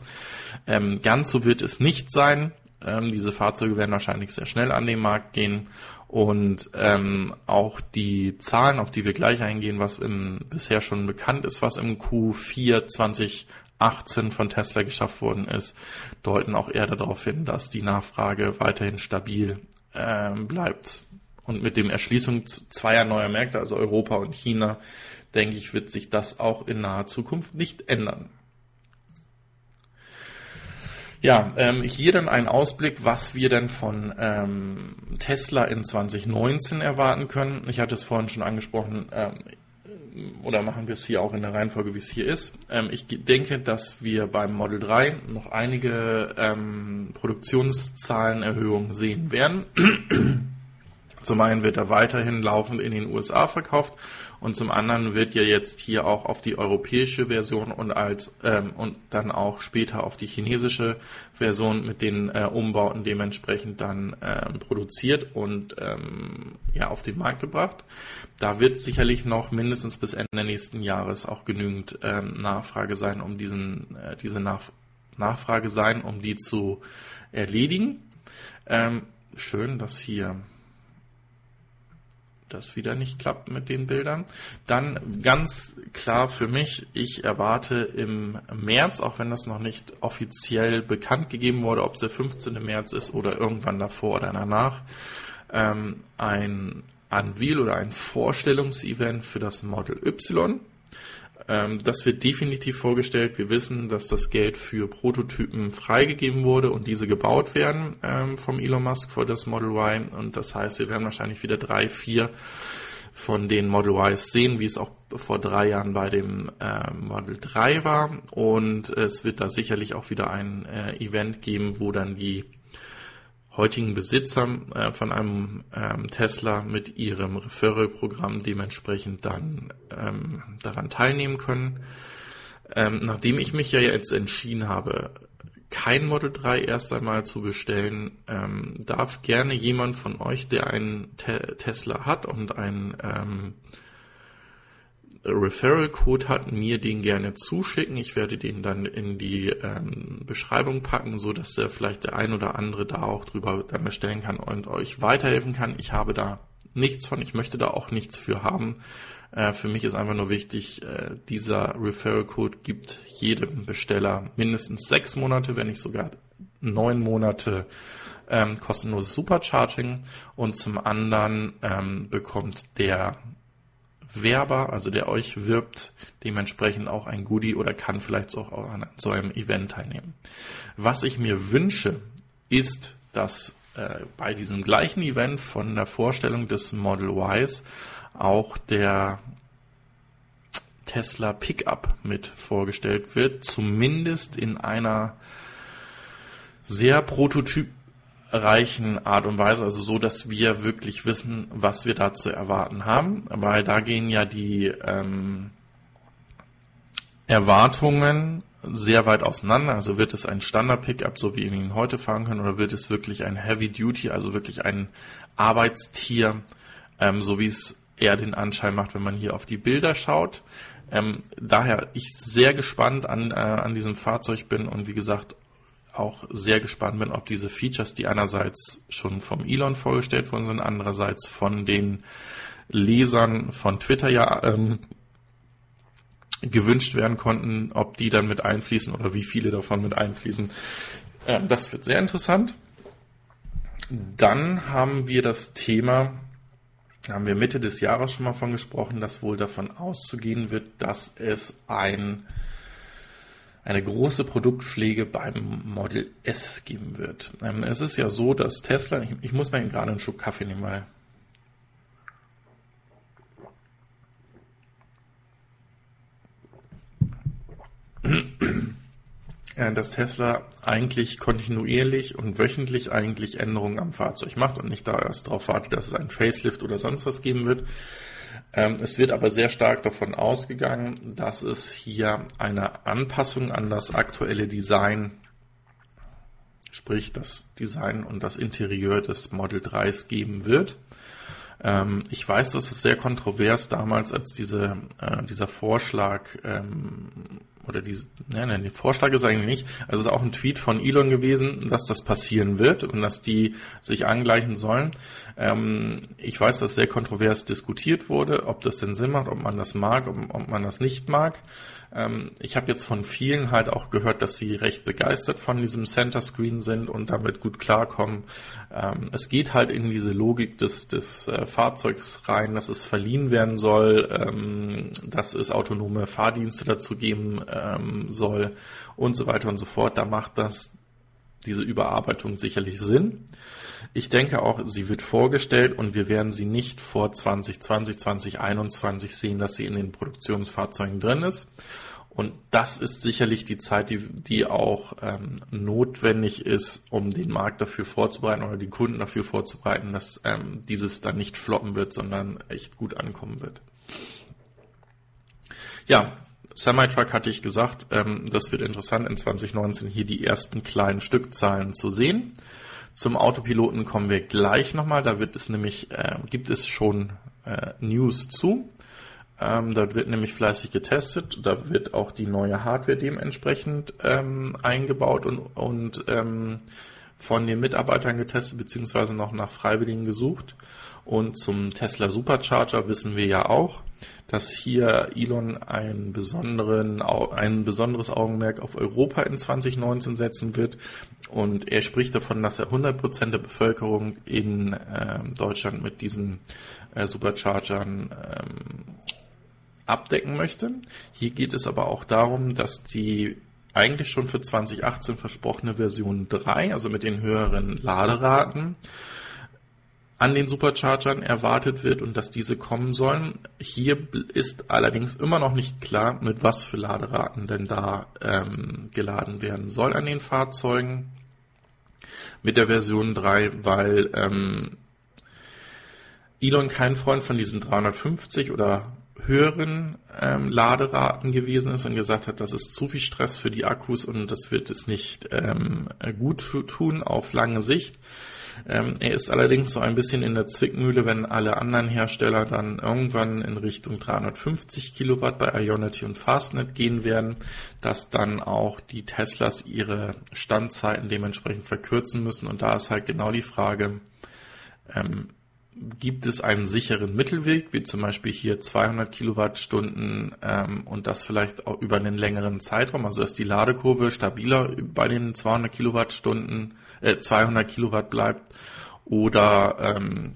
Ähm, ganz so wird es nicht sein. Ähm, diese Fahrzeuge werden wahrscheinlich sehr schnell an den Markt gehen und ähm, auch die Zahlen, auf die wir gleich eingehen, was im, bisher schon bekannt ist, was im Q4 2018 von Tesla geschafft worden ist, deuten auch eher darauf hin, dass die Nachfrage weiterhin stabil ähm, bleibt. Und mit dem Erschließung zweier neuer Märkte, also Europa und China, denke ich, wird sich das auch in naher Zukunft nicht ändern. Ja, ähm, hier dann ein Ausblick, was wir denn von ähm, Tesla in 2019 erwarten können. Ich hatte es vorhin schon angesprochen, ähm, oder machen wir es hier auch in der Reihenfolge, wie es hier ist. Ähm, ich denke, dass wir beim Model 3 noch einige ähm, Produktionszahlenerhöhungen sehen werden. Zum einen wird er weiterhin laufend in den USA verkauft und zum anderen wird ja jetzt hier auch auf die europäische Version und als ähm, und dann auch später auf die chinesische Version mit den äh, Umbauten dementsprechend dann ähm, produziert und ähm, ja auf den Markt gebracht. Da wird sicherlich noch mindestens bis Ende nächsten Jahres auch genügend ähm, Nachfrage sein, um diesen äh, diese Nach Nachfrage sein, um die zu erledigen. Ähm, schön, dass hier das wieder nicht klappt mit den Bildern. Dann ganz klar für mich, ich erwarte im März, auch wenn das noch nicht offiziell bekannt gegeben wurde, ob es der 15. März ist oder irgendwann davor oder danach, ähm, ein Unveil oder ein Vorstellungsevent für das Model Y. Ähm, das wird definitiv vorgestellt. Wir wissen, dass das Geld für Prototypen freigegeben wurde und diese gebaut werden ähm, vom Elon Musk für das Model Y. Und das heißt, wir werden wahrscheinlich wieder drei, vier von den Model Ys sehen, wie es auch vor drei Jahren bei dem äh, Model 3 war. Und es wird da sicherlich auch wieder ein äh, Event geben, wo dann die heutigen Besitzer äh, von einem ähm, Tesla mit ihrem Referral-Programm dementsprechend dann ähm, daran teilnehmen können. Ähm, nachdem ich mich ja jetzt entschieden habe, kein Model 3 erst einmal zu bestellen, ähm, darf gerne jemand von euch, der einen Te Tesla hat und ein ähm, Referral-Code hat, mir den gerne zuschicken. Ich werde den dann in die ähm, Beschreibung packen, so dass der vielleicht der ein oder andere da auch drüber dann bestellen kann und euch weiterhelfen kann. Ich habe da nichts von, ich möchte da auch nichts für haben. Äh, für mich ist einfach nur wichtig, äh, dieser Referral-Code gibt jedem Besteller mindestens sechs Monate, wenn nicht sogar neun Monate ähm, kostenloses Supercharging und zum anderen ähm, bekommt der Werber, also der euch wirbt, dementsprechend auch ein Goodie oder kann vielleicht auch an so einem Event teilnehmen. Was ich mir wünsche, ist, dass äh, bei diesem gleichen Event von der Vorstellung des Model Ys auch der Tesla Pickup mit vorgestellt wird, zumindest in einer sehr prototyp reichen Art und Weise, also so, dass wir wirklich wissen, was wir da zu erwarten haben, weil da gehen ja die ähm, Erwartungen sehr weit auseinander. Also wird es ein Standard-Pickup, so wie wir ihn heute fahren können, oder wird es wirklich ein Heavy-Duty, also wirklich ein Arbeitstier, ähm, so wie es eher den Anschein macht, wenn man hier auf die Bilder schaut. Ähm, daher ich sehr gespannt an, äh, an diesem Fahrzeug bin und wie gesagt auch sehr gespannt bin, ob diese Features, die einerseits schon vom Elon vorgestellt worden sind, andererseits von den Lesern von Twitter ja ähm, gewünscht werden konnten, ob die dann mit einfließen oder wie viele davon mit einfließen. Äh, das wird sehr interessant. Dann haben wir das Thema, haben wir Mitte des Jahres schon mal von gesprochen, dass wohl davon auszugehen wird, dass es ein eine große Produktpflege beim Model S geben wird. Ähm, es ist ja so, dass Tesla, ich, ich muss mir gerade einen Schluck Kaffee nehmen, weil dass Tesla eigentlich kontinuierlich und wöchentlich eigentlich Änderungen am Fahrzeug macht und nicht da erst darauf wartet, dass es einen Facelift oder sonst was geben wird. Ähm, es wird aber sehr stark davon ausgegangen, dass es hier eine Anpassung an das aktuelle Design, sprich das Design und das Interieur des Model 3s geben wird. Ähm, ich weiß, dass es sehr kontrovers damals, als diese, äh, dieser Vorschlag ähm, oder diese, nein, nein, der Vorschlag ist eigentlich nicht. Also es ist auch ein Tweet von Elon gewesen, dass das passieren wird und dass die sich angleichen sollen. Ähm, ich weiß, dass sehr kontrovers diskutiert wurde, ob das denn Sinn macht, ob man das mag, ob, ob man das nicht mag. Ähm, ich habe jetzt von vielen halt auch gehört, dass sie recht begeistert von diesem Center Screen sind und damit gut klarkommen. Ähm, es geht halt in diese Logik des, des äh, Fahrzeugs rein, dass es verliehen werden soll, ähm, dass es autonome Fahrdienste dazu geben ähm, soll und so weiter und so fort. Da macht das diese Überarbeitung sicherlich Sinn. Ich denke auch, sie wird vorgestellt und wir werden sie nicht vor 2020, 2021 sehen, dass sie in den Produktionsfahrzeugen drin ist. Und das ist sicherlich die Zeit, die, die auch ähm, notwendig ist, um den Markt dafür vorzubereiten oder die Kunden dafür vorzubereiten, dass ähm, dieses dann nicht floppen wird, sondern echt gut ankommen wird. Ja, Semi-Truck hatte ich gesagt, ähm, das wird interessant in 2019 hier die ersten kleinen Stückzahlen zu sehen. Zum Autopiloten kommen wir gleich nochmal. Da wird es nämlich, äh, gibt es schon äh, News zu. Ähm, dort wird nämlich fleißig getestet. Da wird auch die neue Hardware dementsprechend ähm, eingebaut und, und ähm, von den Mitarbeitern getestet, beziehungsweise noch nach Freiwilligen gesucht. Und zum Tesla Supercharger wissen wir ja auch, dass hier Elon einen besonderen, ein besonderes Augenmerk auf Europa in 2019 setzen wird. Und er spricht davon, dass er 100% der Bevölkerung in äh, Deutschland mit diesen äh, Superchargern ähm, abdecken möchte. Hier geht es aber auch darum, dass die eigentlich schon für 2018 versprochene Version 3, also mit den höheren Laderaten, an den Superchargern erwartet wird und dass diese kommen sollen. Hier ist allerdings immer noch nicht klar, mit was für Laderaten denn da ähm, geladen werden soll an den Fahrzeugen mit der Version 3, weil ähm, Elon kein Freund von diesen 350 oder höheren ähm, Laderaten gewesen ist und gesagt hat, das ist zu viel Stress für die Akkus und das wird es nicht ähm, gut tun auf lange Sicht. Ähm, er ist allerdings so ein bisschen in der Zwickmühle, wenn alle anderen Hersteller dann irgendwann in Richtung 350 Kilowatt bei Ionity und Fastnet gehen werden, dass dann auch die Teslas ihre Standzeiten dementsprechend verkürzen müssen. Und da ist halt genau die Frage, ähm, gibt es einen sicheren Mittelweg, wie zum Beispiel hier 200 Kilowattstunden ähm, und das vielleicht auch über einen längeren Zeitraum, also dass die Ladekurve stabiler bei den 200 Kilowattstunden, äh, 200 Kilowatt bleibt oder ähm,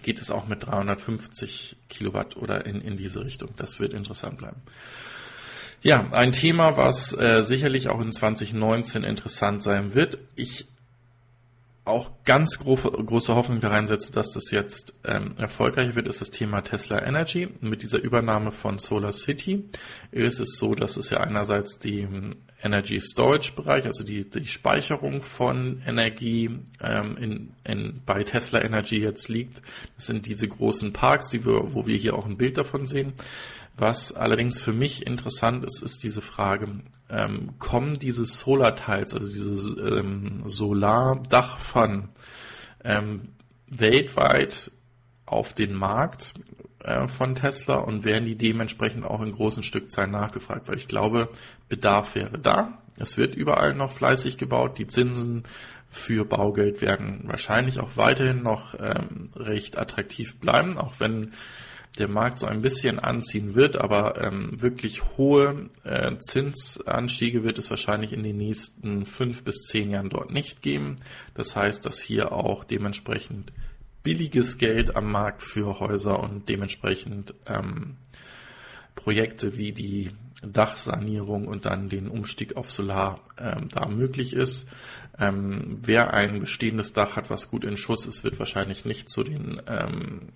geht es auch mit 350 Kilowatt oder in, in diese Richtung. Das wird interessant bleiben. Ja, ein Thema, was äh, sicherlich auch in 2019 interessant sein wird. Ich auch ganz große, große Hoffnung da reinsetze, dass das jetzt ähm, erfolgreich wird, ist das Thema Tesla Energy. Mit dieser Übernahme von Solar City ist es so, dass es ja einerseits den Energy Storage Bereich, also die, die Speicherung von Energie ähm, in, in, bei Tesla Energy jetzt liegt. Das sind diese großen Parks, die wir, wo wir hier auch ein Bild davon sehen. Was allerdings für mich interessant ist, ist diese Frage, ähm, kommen diese Solar-Tiles, also diese ähm, Solar-Dachpfannen, ähm, weltweit auf den Markt äh, von Tesla und werden die dementsprechend auch in großen Stückzahlen nachgefragt, weil ich glaube, Bedarf wäre da. Es wird überall noch fleißig gebaut. Die Zinsen für Baugeld werden wahrscheinlich auch weiterhin noch ähm, recht attraktiv bleiben, auch wenn der Markt so ein bisschen anziehen wird, aber ähm, wirklich hohe äh, Zinsanstiege wird es wahrscheinlich in den nächsten fünf bis zehn Jahren dort nicht geben. Das heißt, dass hier auch dementsprechend billiges Geld am Markt für Häuser und dementsprechend ähm, Projekte wie die Dachsanierung und dann den Umstieg auf Solar ähm, da möglich ist. Ähm, wer ein bestehendes Dach hat, was gut in Schuss ist, wird wahrscheinlich nicht zu den ähm,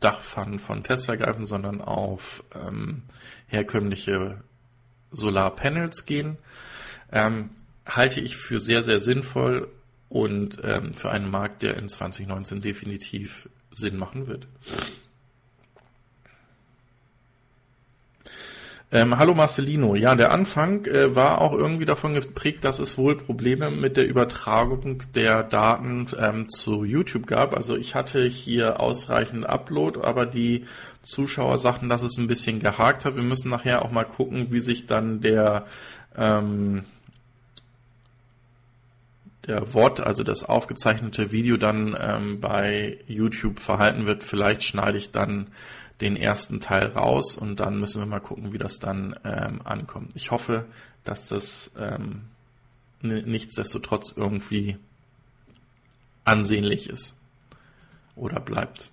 Dachpfannen von Tesla greifen, sondern auf ähm, herkömmliche Solarpanels gehen. Ähm, halte ich für sehr, sehr sinnvoll und ähm, für einen Markt, der in 2019 definitiv Sinn machen wird. Ähm, hallo Marcelino, ja, der Anfang äh, war auch irgendwie davon geprägt, dass es wohl Probleme mit der Übertragung der Daten ähm, zu YouTube gab. Also ich hatte hier ausreichend Upload, aber die Zuschauer sagten, dass es ein bisschen gehakt hat. Wir müssen nachher auch mal gucken, wie sich dann der ähm, der Wort, also das aufgezeichnete Video dann ähm, bei YouTube verhalten wird. Vielleicht schneide ich dann den ersten Teil raus und dann müssen wir mal gucken, wie das dann ähm, ankommt. Ich hoffe, dass das ähm, nichtsdestotrotz irgendwie ansehnlich ist oder bleibt.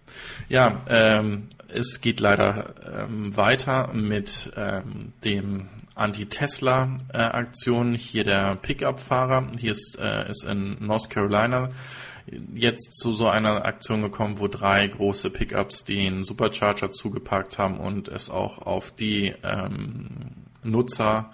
Ja, ähm, es geht leider ähm, weiter mit ähm, dem Anti-Tesla-Aktion. Hier der Pickup-Fahrer. Hier ist, äh, ist in North Carolina jetzt zu so einer Aktion gekommen, wo drei große Pickups den Supercharger zugeparkt haben und es auch auf die ähm, Nutzer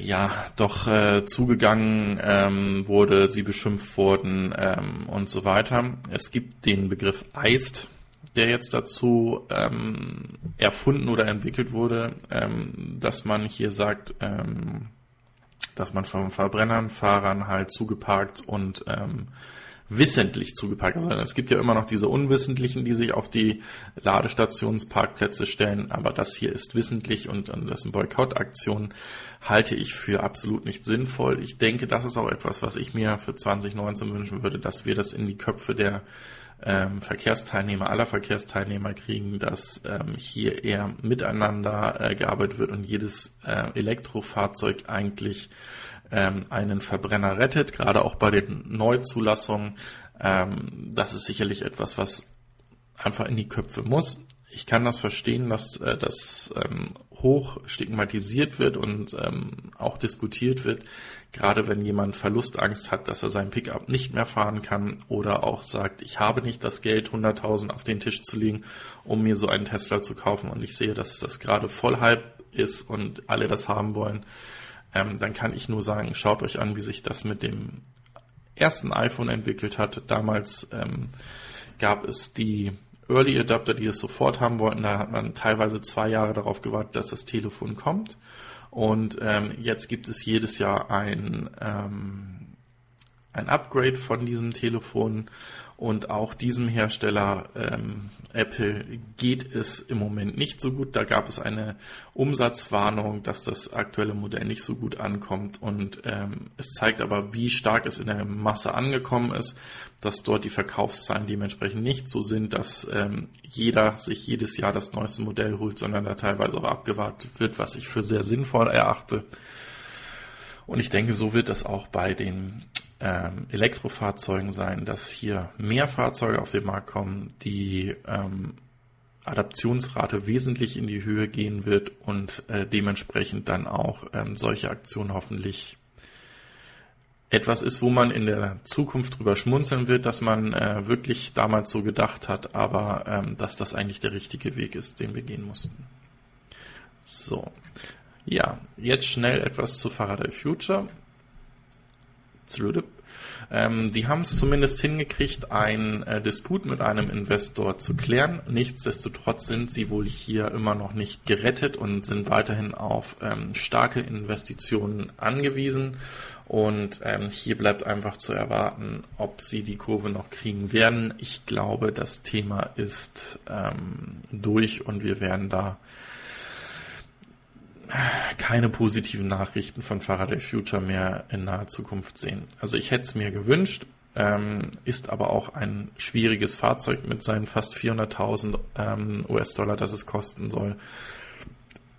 ja doch äh, zugegangen ähm, wurde, sie beschimpft wurden ähm, und so weiter. Es gibt den Begriff Eist, der jetzt dazu ähm, erfunden oder entwickelt wurde, ähm, dass man hier sagt, ähm, dass man von Verbrennern, Fahrern halt zugeparkt und ähm, wissentlich zugeparkt. Also es gibt ja immer noch diese Unwissentlichen, die sich auf die Ladestationsparkplätze stellen, aber das hier ist wissentlich und, und das ist eine Boykottaktion, halte ich für absolut nicht sinnvoll. Ich denke, das ist auch etwas, was ich mir für 2019 wünschen würde, dass wir das in die Köpfe der ähm, Verkehrsteilnehmer, aller Verkehrsteilnehmer kriegen, dass ähm, hier eher miteinander äh, gearbeitet wird und jedes äh, Elektrofahrzeug eigentlich ähm, einen Verbrenner rettet, gerade auch bei den Neuzulassungen. Ähm, das ist sicherlich etwas, was einfach in die Köpfe muss. Ich kann das verstehen, dass äh, das ähm, hoch stigmatisiert wird und ähm, auch diskutiert wird, gerade wenn jemand Verlustangst hat, dass er sein Pickup nicht mehr fahren kann oder auch sagt, ich habe nicht das Geld, 100.000 auf den Tisch zu legen, um mir so einen Tesla zu kaufen und ich sehe, dass das gerade voll Hype ist und alle das haben wollen, ähm, dann kann ich nur sagen, schaut euch an, wie sich das mit dem ersten iPhone entwickelt hat. Damals ähm, gab es die Early Adapter, die es sofort haben wollten, da hat man teilweise zwei Jahre darauf gewartet, dass das Telefon kommt. Und ähm, jetzt gibt es jedes Jahr ein, ähm, ein Upgrade von diesem Telefon und auch diesem Hersteller ähm, Apple geht es im Moment nicht so gut. Da gab es eine Umsatzwarnung, dass das aktuelle Modell nicht so gut ankommt. Und ähm, es zeigt aber, wie stark es in der Masse angekommen ist, dass dort die Verkaufszahlen dementsprechend nicht so sind, dass ähm, jeder sich jedes Jahr das neueste Modell holt, sondern da teilweise auch abgewartet wird, was ich für sehr sinnvoll erachte. Und ich denke, so wird das auch bei den ähm, Elektrofahrzeugen sein, dass hier mehr Fahrzeuge auf den Markt kommen, die ähm, Adaptionsrate wesentlich in die Höhe gehen wird und äh, dementsprechend dann auch ähm, solche Aktionen hoffentlich etwas ist, wo man in der Zukunft drüber schmunzeln wird, dass man äh, wirklich damals so gedacht hat, aber ähm, dass das eigentlich der richtige Weg ist, den wir gehen mussten. So. Ja, jetzt schnell etwas zu Faraday Future. Ähm, die haben es zumindest hingekriegt, einen äh, Disput mit einem Investor zu klären. Nichtsdestotrotz sind sie wohl hier immer noch nicht gerettet und sind weiterhin auf ähm, starke Investitionen angewiesen. Und ähm, hier bleibt einfach zu erwarten, ob sie die Kurve noch kriegen werden. Ich glaube, das Thema ist ähm, durch und wir werden da keine positiven Nachrichten von Faraday Future mehr in naher Zukunft sehen. Also ich hätte es mir gewünscht, ähm, ist aber auch ein schwieriges Fahrzeug mit seinen fast 400.000 ähm, US-Dollar, das es kosten soll.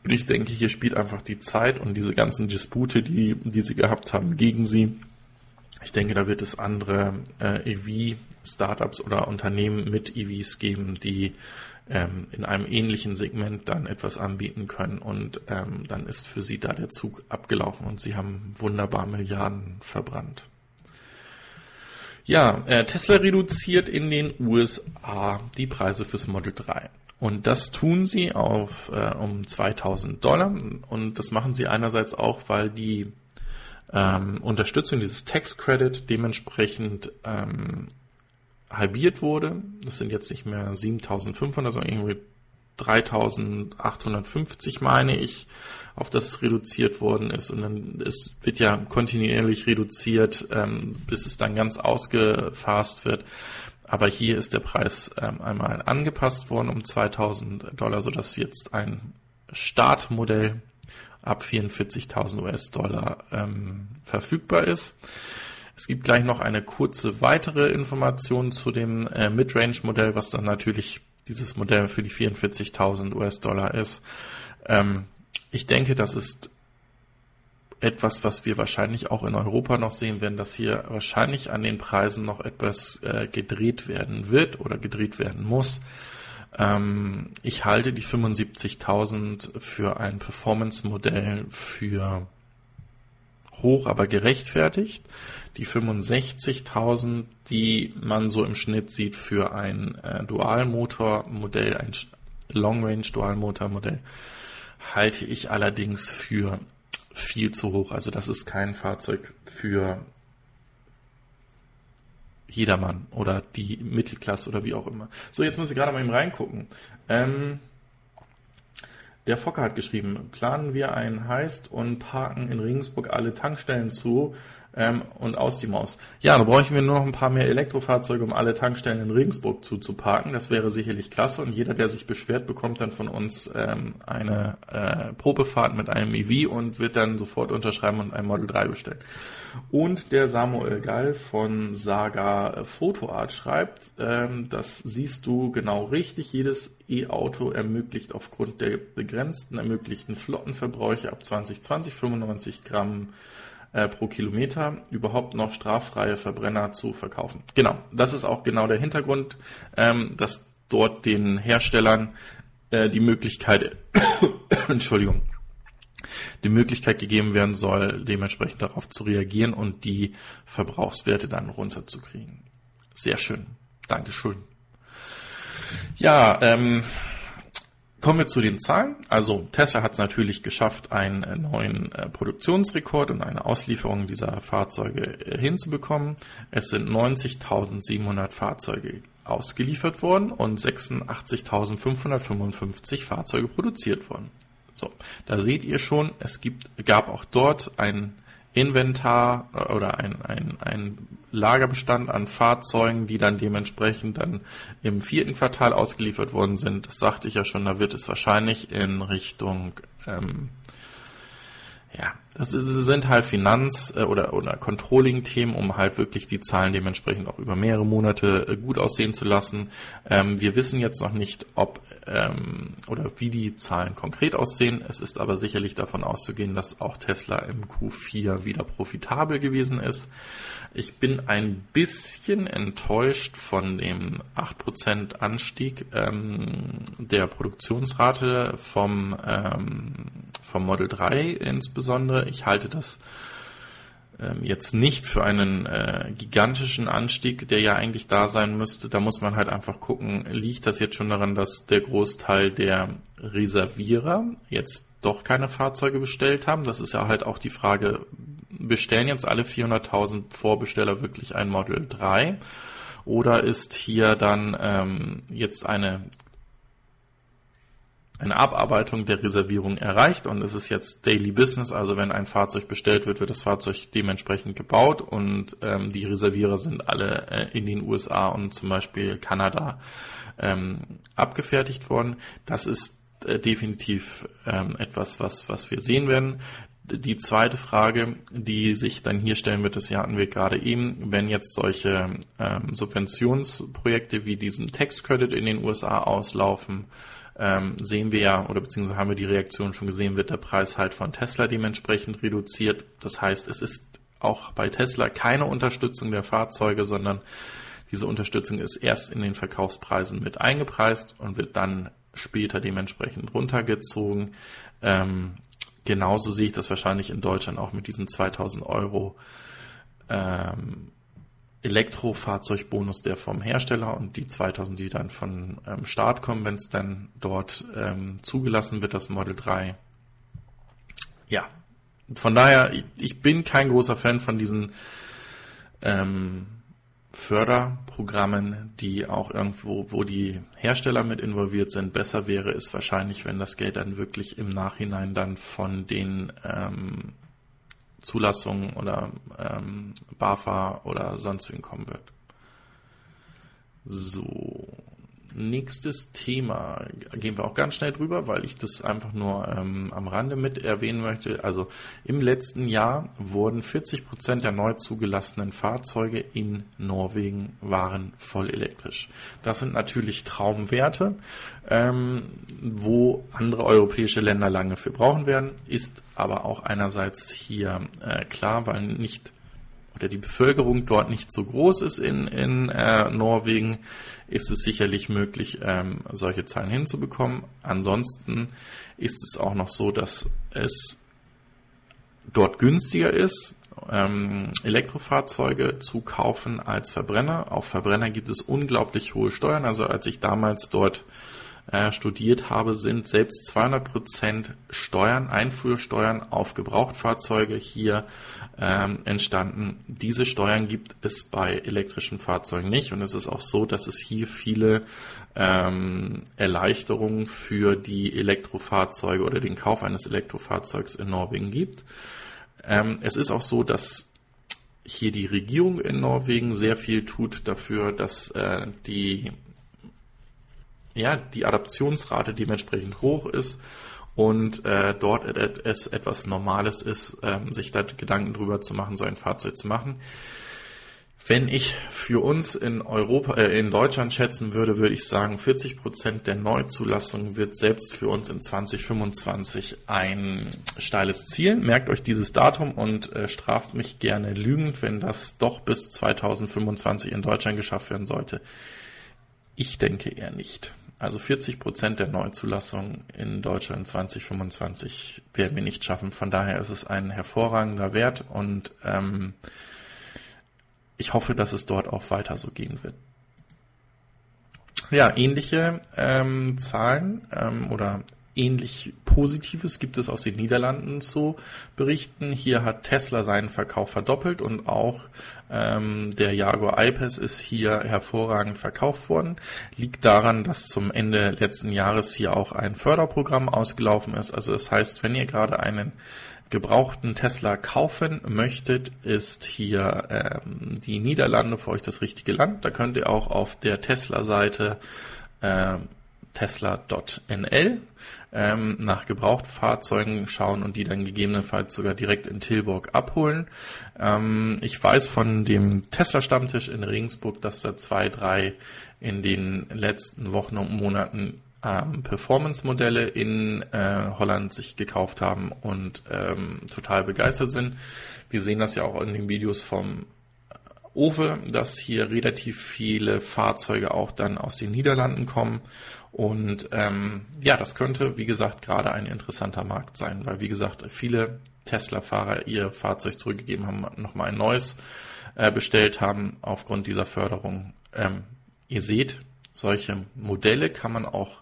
Und ich denke, hier spielt einfach die Zeit und diese ganzen Dispute, die, die sie gehabt haben, gegen sie. Ich denke, da wird es andere äh, EV-Startups oder Unternehmen mit EVs geben, die ähm, in einem ähnlichen Segment dann etwas anbieten können und ähm, dann ist für sie da der Zug abgelaufen und sie haben wunderbar Milliarden verbrannt. Ja, äh, Tesla reduziert in den USA die Preise fürs Model 3. Und das tun sie auf äh, um 2000 Dollar. Und das machen sie einerseits auch, weil die ähm, Unterstützung dieses Tax Credit dementsprechend ähm, halbiert wurde. Das sind jetzt nicht mehr 7500, sondern irgendwie 3850 meine ich, auf das reduziert worden ist. Und dann es wird ja kontinuierlich reduziert, ähm, bis es dann ganz ausgefasst wird. Aber hier ist der Preis ähm, einmal angepasst worden um 2000 Dollar, sodass jetzt ein Startmodell ab 44.000 US-Dollar ähm, verfügbar ist. Es gibt gleich noch eine kurze weitere Information zu dem äh, Midrange-Modell, was dann natürlich dieses Modell für die 44.000 US-Dollar ist. Ähm, ich denke, das ist etwas, was wir wahrscheinlich auch in Europa noch sehen werden, dass hier wahrscheinlich an den Preisen noch etwas äh, gedreht werden wird oder gedreht werden muss. Ähm, ich halte die 75.000 für ein Performance-Modell für hoch, aber gerechtfertigt. Die 65.000, die man so im Schnitt sieht für ein äh, Dualmotor-Modell, ein Long-Range-Dualmotor-Modell, halte ich allerdings für viel zu hoch. Also das ist kein Fahrzeug für jedermann oder die Mittelklasse oder wie auch immer. So, jetzt muss ich gerade mal eben reingucken. Ähm, der Fokker hat geschrieben, planen wir einen Heist und parken in Regensburg alle Tankstellen zu ähm, und aus die Maus. Ja, da bräuchten wir nur noch ein paar mehr Elektrofahrzeuge, um alle Tankstellen in Regensburg zuzuparken. Das wäre sicherlich klasse und jeder, der sich beschwert, bekommt dann von uns ähm, eine äh, Probefahrt mit einem EV und wird dann sofort unterschreiben und ein Model 3 bestellen. Und der Samuel Gall von Saga Fotoart schreibt, ähm, das siehst du genau richtig. Jedes E-Auto ermöglicht aufgrund der begrenzten ermöglichten Flottenverbräuche ab 2020 95 Gramm äh, pro Kilometer überhaupt noch straffreie Verbrenner zu verkaufen. Genau, das ist auch genau der Hintergrund, ähm, dass dort den Herstellern äh, die Möglichkeit, Entschuldigung, die Möglichkeit gegeben werden soll, dementsprechend darauf zu reagieren und die Verbrauchswerte dann runterzukriegen. Sehr schön. Dankeschön. Ja, ähm, Kommen wir zu den Zahlen. Also Tesla hat es natürlich geschafft, einen äh, neuen äh, Produktionsrekord und eine Auslieferung dieser Fahrzeuge äh, hinzubekommen. Es sind 90.700 Fahrzeuge ausgeliefert worden und 86.555 Fahrzeuge produziert worden. So, da seht ihr schon, es gibt, gab auch dort ein Inventar äh, oder ein, ein, ein Lagerbestand an Fahrzeugen, die dann dementsprechend dann im vierten Quartal ausgeliefert worden sind. Das sagte ich ja schon, da wird es wahrscheinlich in Richtung ähm, ja, das sind halt Finanz- äh, oder, oder Controlling-Themen, um halt wirklich die Zahlen dementsprechend auch über mehrere Monate äh, gut aussehen zu lassen. Ähm, wir wissen jetzt noch nicht, ob ähm, oder wie die Zahlen konkret aussehen. Es ist aber sicherlich davon auszugehen, dass auch Tesla im Q4 wieder profitabel gewesen ist. Ich bin ein bisschen enttäuscht von dem 8% Anstieg ähm, der Produktionsrate vom, ähm, vom Model 3 insbesondere. Ich halte das ähm, jetzt nicht für einen äh, gigantischen Anstieg, der ja eigentlich da sein müsste. Da muss man halt einfach gucken, liegt das jetzt schon daran, dass der Großteil der Reservierer jetzt doch keine Fahrzeuge bestellt haben? Das ist ja halt auch die Frage, bestellen jetzt alle 400.000 Vorbesteller wirklich ein Model 3? Oder ist hier dann ähm, jetzt eine eine Abarbeitung der Reservierung erreicht und es ist jetzt Daily Business, also wenn ein Fahrzeug bestellt wird, wird das Fahrzeug dementsprechend gebaut und ähm, die Reservierer sind alle äh, in den USA und zum Beispiel Kanada ähm, abgefertigt worden. Das ist äh, definitiv ähm, etwas, was, was wir sehen werden. Die zweite Frage, die sich dann hier stellen wird, das hatten wir gerade eben, wenn jetzt solche ähm, Subventionsprojekte wie diesen Tax Credit in den USA auslaufen, ähm, sehen wir ja, oder beziehungsweise haben wir die Reaktion schon gesehen, wird der Preis halt von Tesla dementsprechend reduziert. Das heißt, es ist auch bei Tesla keine Unterstützung der Fahrzeuge, sondern diese Unterstützung ist erst in den Verkaufspreisen mit eingepreist und wird dann später dementsprechend runtergezogen. Ähm, genauso sehe ich das wahrscheinlich in Deutschland auch mit diesen 2000 Euro ähm, Elektrofahrzeugbonus, der vom Hersteller und die 2000, die dann von ähm, Start kommen, wenn es dann dort ähm, zugelassen wird, das Model 3. Ja, von daher, ich, ich bin kein großer Fan von diesen ähm, Förderprogrammen, die auch irgendwo, wo die Hersteller mit involviert sind, besser wäre, ist wahrscheinlich, wenn das Geld dann wirklich im Nachhinein dann von den ähm, Zulassungen oder ähm, BAFA oder sonst wen kommen wird. So, nächstes Thema gehen wir auch ganz schnell drüber, weil ich das einfach nur ähm, am Rande mit erwähnen möchte. Also im letzten Jahr wurden 40 Prozent der neu zugelassenen Fahrzeuge in Norwegen waren voll elektrisch. Das sind natürlich Traumwerte, ähm, wo andere europäische Länder lange für brauchen werden, ist aber auch einerseits hier äh, klar, weil nicht oder die Bevölkerung dort nicht so groß ist in, in äh, Norwegen, ist es sicherlich möglich, ähm, solche Zahlen hinzubekommen. Ansonsten ist es auch noch so, dass es dort günstiger ist, ähm, Elektrofahrzeuge zu kaufen als Verbrenner. Auf Verbrenner gibt es unglaublich hohe Steuern. Also als ich damals dort äh, studiert habe, sind selbst 200 Prozent Steuern, Einfuhrsteuern auf Gebrauchtfahrzeuge hier ähm, entstanden. Diese Steuern gibt es bei elektrischen Fahrzeugen nicht und es ist auch so, dass es hier viele ähm, Erleichterungen für die Elektrofahrzeuge oder den Kauf eines Elektrofahrzeugs in Norwegen gibt. Ähm, es ist auch so, dass hier die Regierung in Norwegen sehr viel tut dafür, dass äh, die ja, die Adaptionsrate dementsprechend hoch ist und äh, dort es etwas Normales ist, ähm, sich da Gedanken drüber zu machen, so ein Fahrzeug zu machen. Wenn ich für uns in Europa, äh, in Deutschland schätzen würde, würde ich sagen, 40 Prozent der Neuzulassung wird selbst für uns in 2025 ein steiles Ziel. Merkt euch dieses Datum und äh, straft mich gerne lügend, wenn das doch bis 2025 in Deutschland geschafft werden sollte. Ich denke eher nicht. Also 40 Prozent der Neuzulassungen in Deutschland 2025 werden wir nicht schaffen. Von daher ist es ein hervorragender Wert und ähm, ich hoffe, dass es dort auch weiter so gehen wird. Ja, ähnliche ähm, Zahlen ähm, oder ähnlich Positives gibt es aus den Niederlanden zu berichten. Hier hat Tesla seinen Verkauf verdoppelt und auch ähm, der Jaguar I-Pace ist hier hervorragend verkauft worden. Liegt daran, dass zum Ende letzten Jahres hier auch ein Förderprogramm ausgelaufen ist. Also das heißt, wenn ihr gerade einen gebrauchten Tesla kaufen möchtet, ist hier ähm, die Niederlande für euch das richtige Land. Da könnt ihr auch auf der Tesla-Seite äh, tesla.nl ähm, nach Gebrauchtfahrzeugen schauen und die dann gegebenenfalls sogar direkt in Tilburg abholen. Ähm, ich weiß von dem Tesla-Stammtisch in Regensburg, dass da zwei, drei in den letzten Wochen und Monaten ähm, Performance-Modelle in äh, Holland sich gekauft haben und ähm, total begeistert sind. Wir sehen das ja auch in den Videos vom Owe, dass hier relativ viele Fahrzeuge auch dann aus den Niederlanden kommen und ähm, ja, das könnte, wie gesagt, gerade ein interessanter Markt sein, weil, wie gesagt, viele Tesla-Fahrer ihr Fahrzeug zurückgegeben haben, nochmal ein neues äh, bestellt haben aufgrund dieser Förderung. Ähm, ihr seht, solche Modelle kann man auch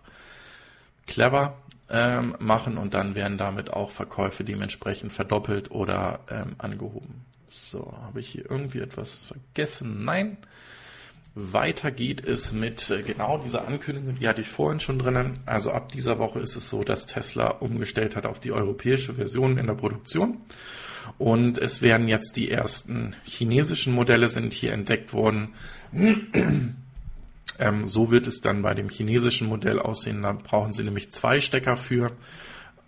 clever ähm, machen und dann werden damit auch Verkäufe dementsprechend verdoppelt oder ähm, angehoben. So, habe ich hier irgendwie etwas vergessen? Nein. Weiter geht es mit äh, genau dieser Ankündigung, die hatte ich vorhin schon drinnen. Also ab dieser Woche ist es so, dass Tesla umgestellt hat auf die europäische Version in der Produktion. Und es werden jetzt die ersten chinesischen Modelle sind hier entdeckt worden. ähm, so wird es dann bei dem chinesischen Modell aussehen. Da brauchen Sie nämlich zwei Stecker für,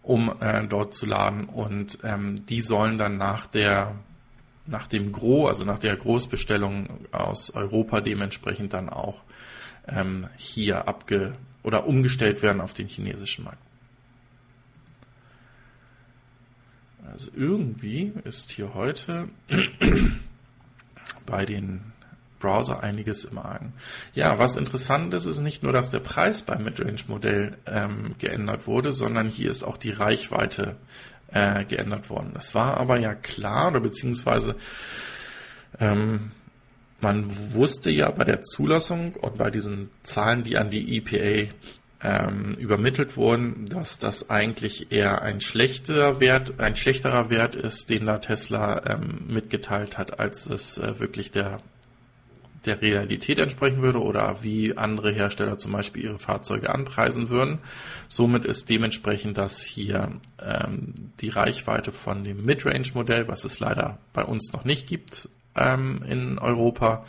um äh, dort zu laden. Und ähm, die sollen dann nach der nach dem Gros, also nach der Großbestellung aus Europa dementsprechend dann auch ähm, hier abge oder umgestellt werden auf den chinesischen Markt. Also irgendwie ist hier heute bei den Browser einiges im Argen. Ja, was interessant ist, ist nicht nur, dass der Preis beim Midrange-Modell ähm, geändert wurde, sondern hier ist auch die Reichweite äh, geändert worden. Das war aber ja klar, oder beziehungsweise ähm, man wusste ja bei der Zulassung und bei diesen Zahlen, die an die EPA ähm, übermittelt wurden, dass das eigentlich eher ein schlechter Wert, ein schlechterer Wert ist, den da Tesla ähm, mitgeteilt hat, als es äh, wirklich der der Realität entsprechen würde oder wie andere Hersteller zum Beispiel ihre Fahrzeuge anpreisen würden. Somit ist dementsprechend das hier ähm, die Reichweite von dem Midrange-Modell, was es leider bei uns noch nicht gibt ähm, in Europa,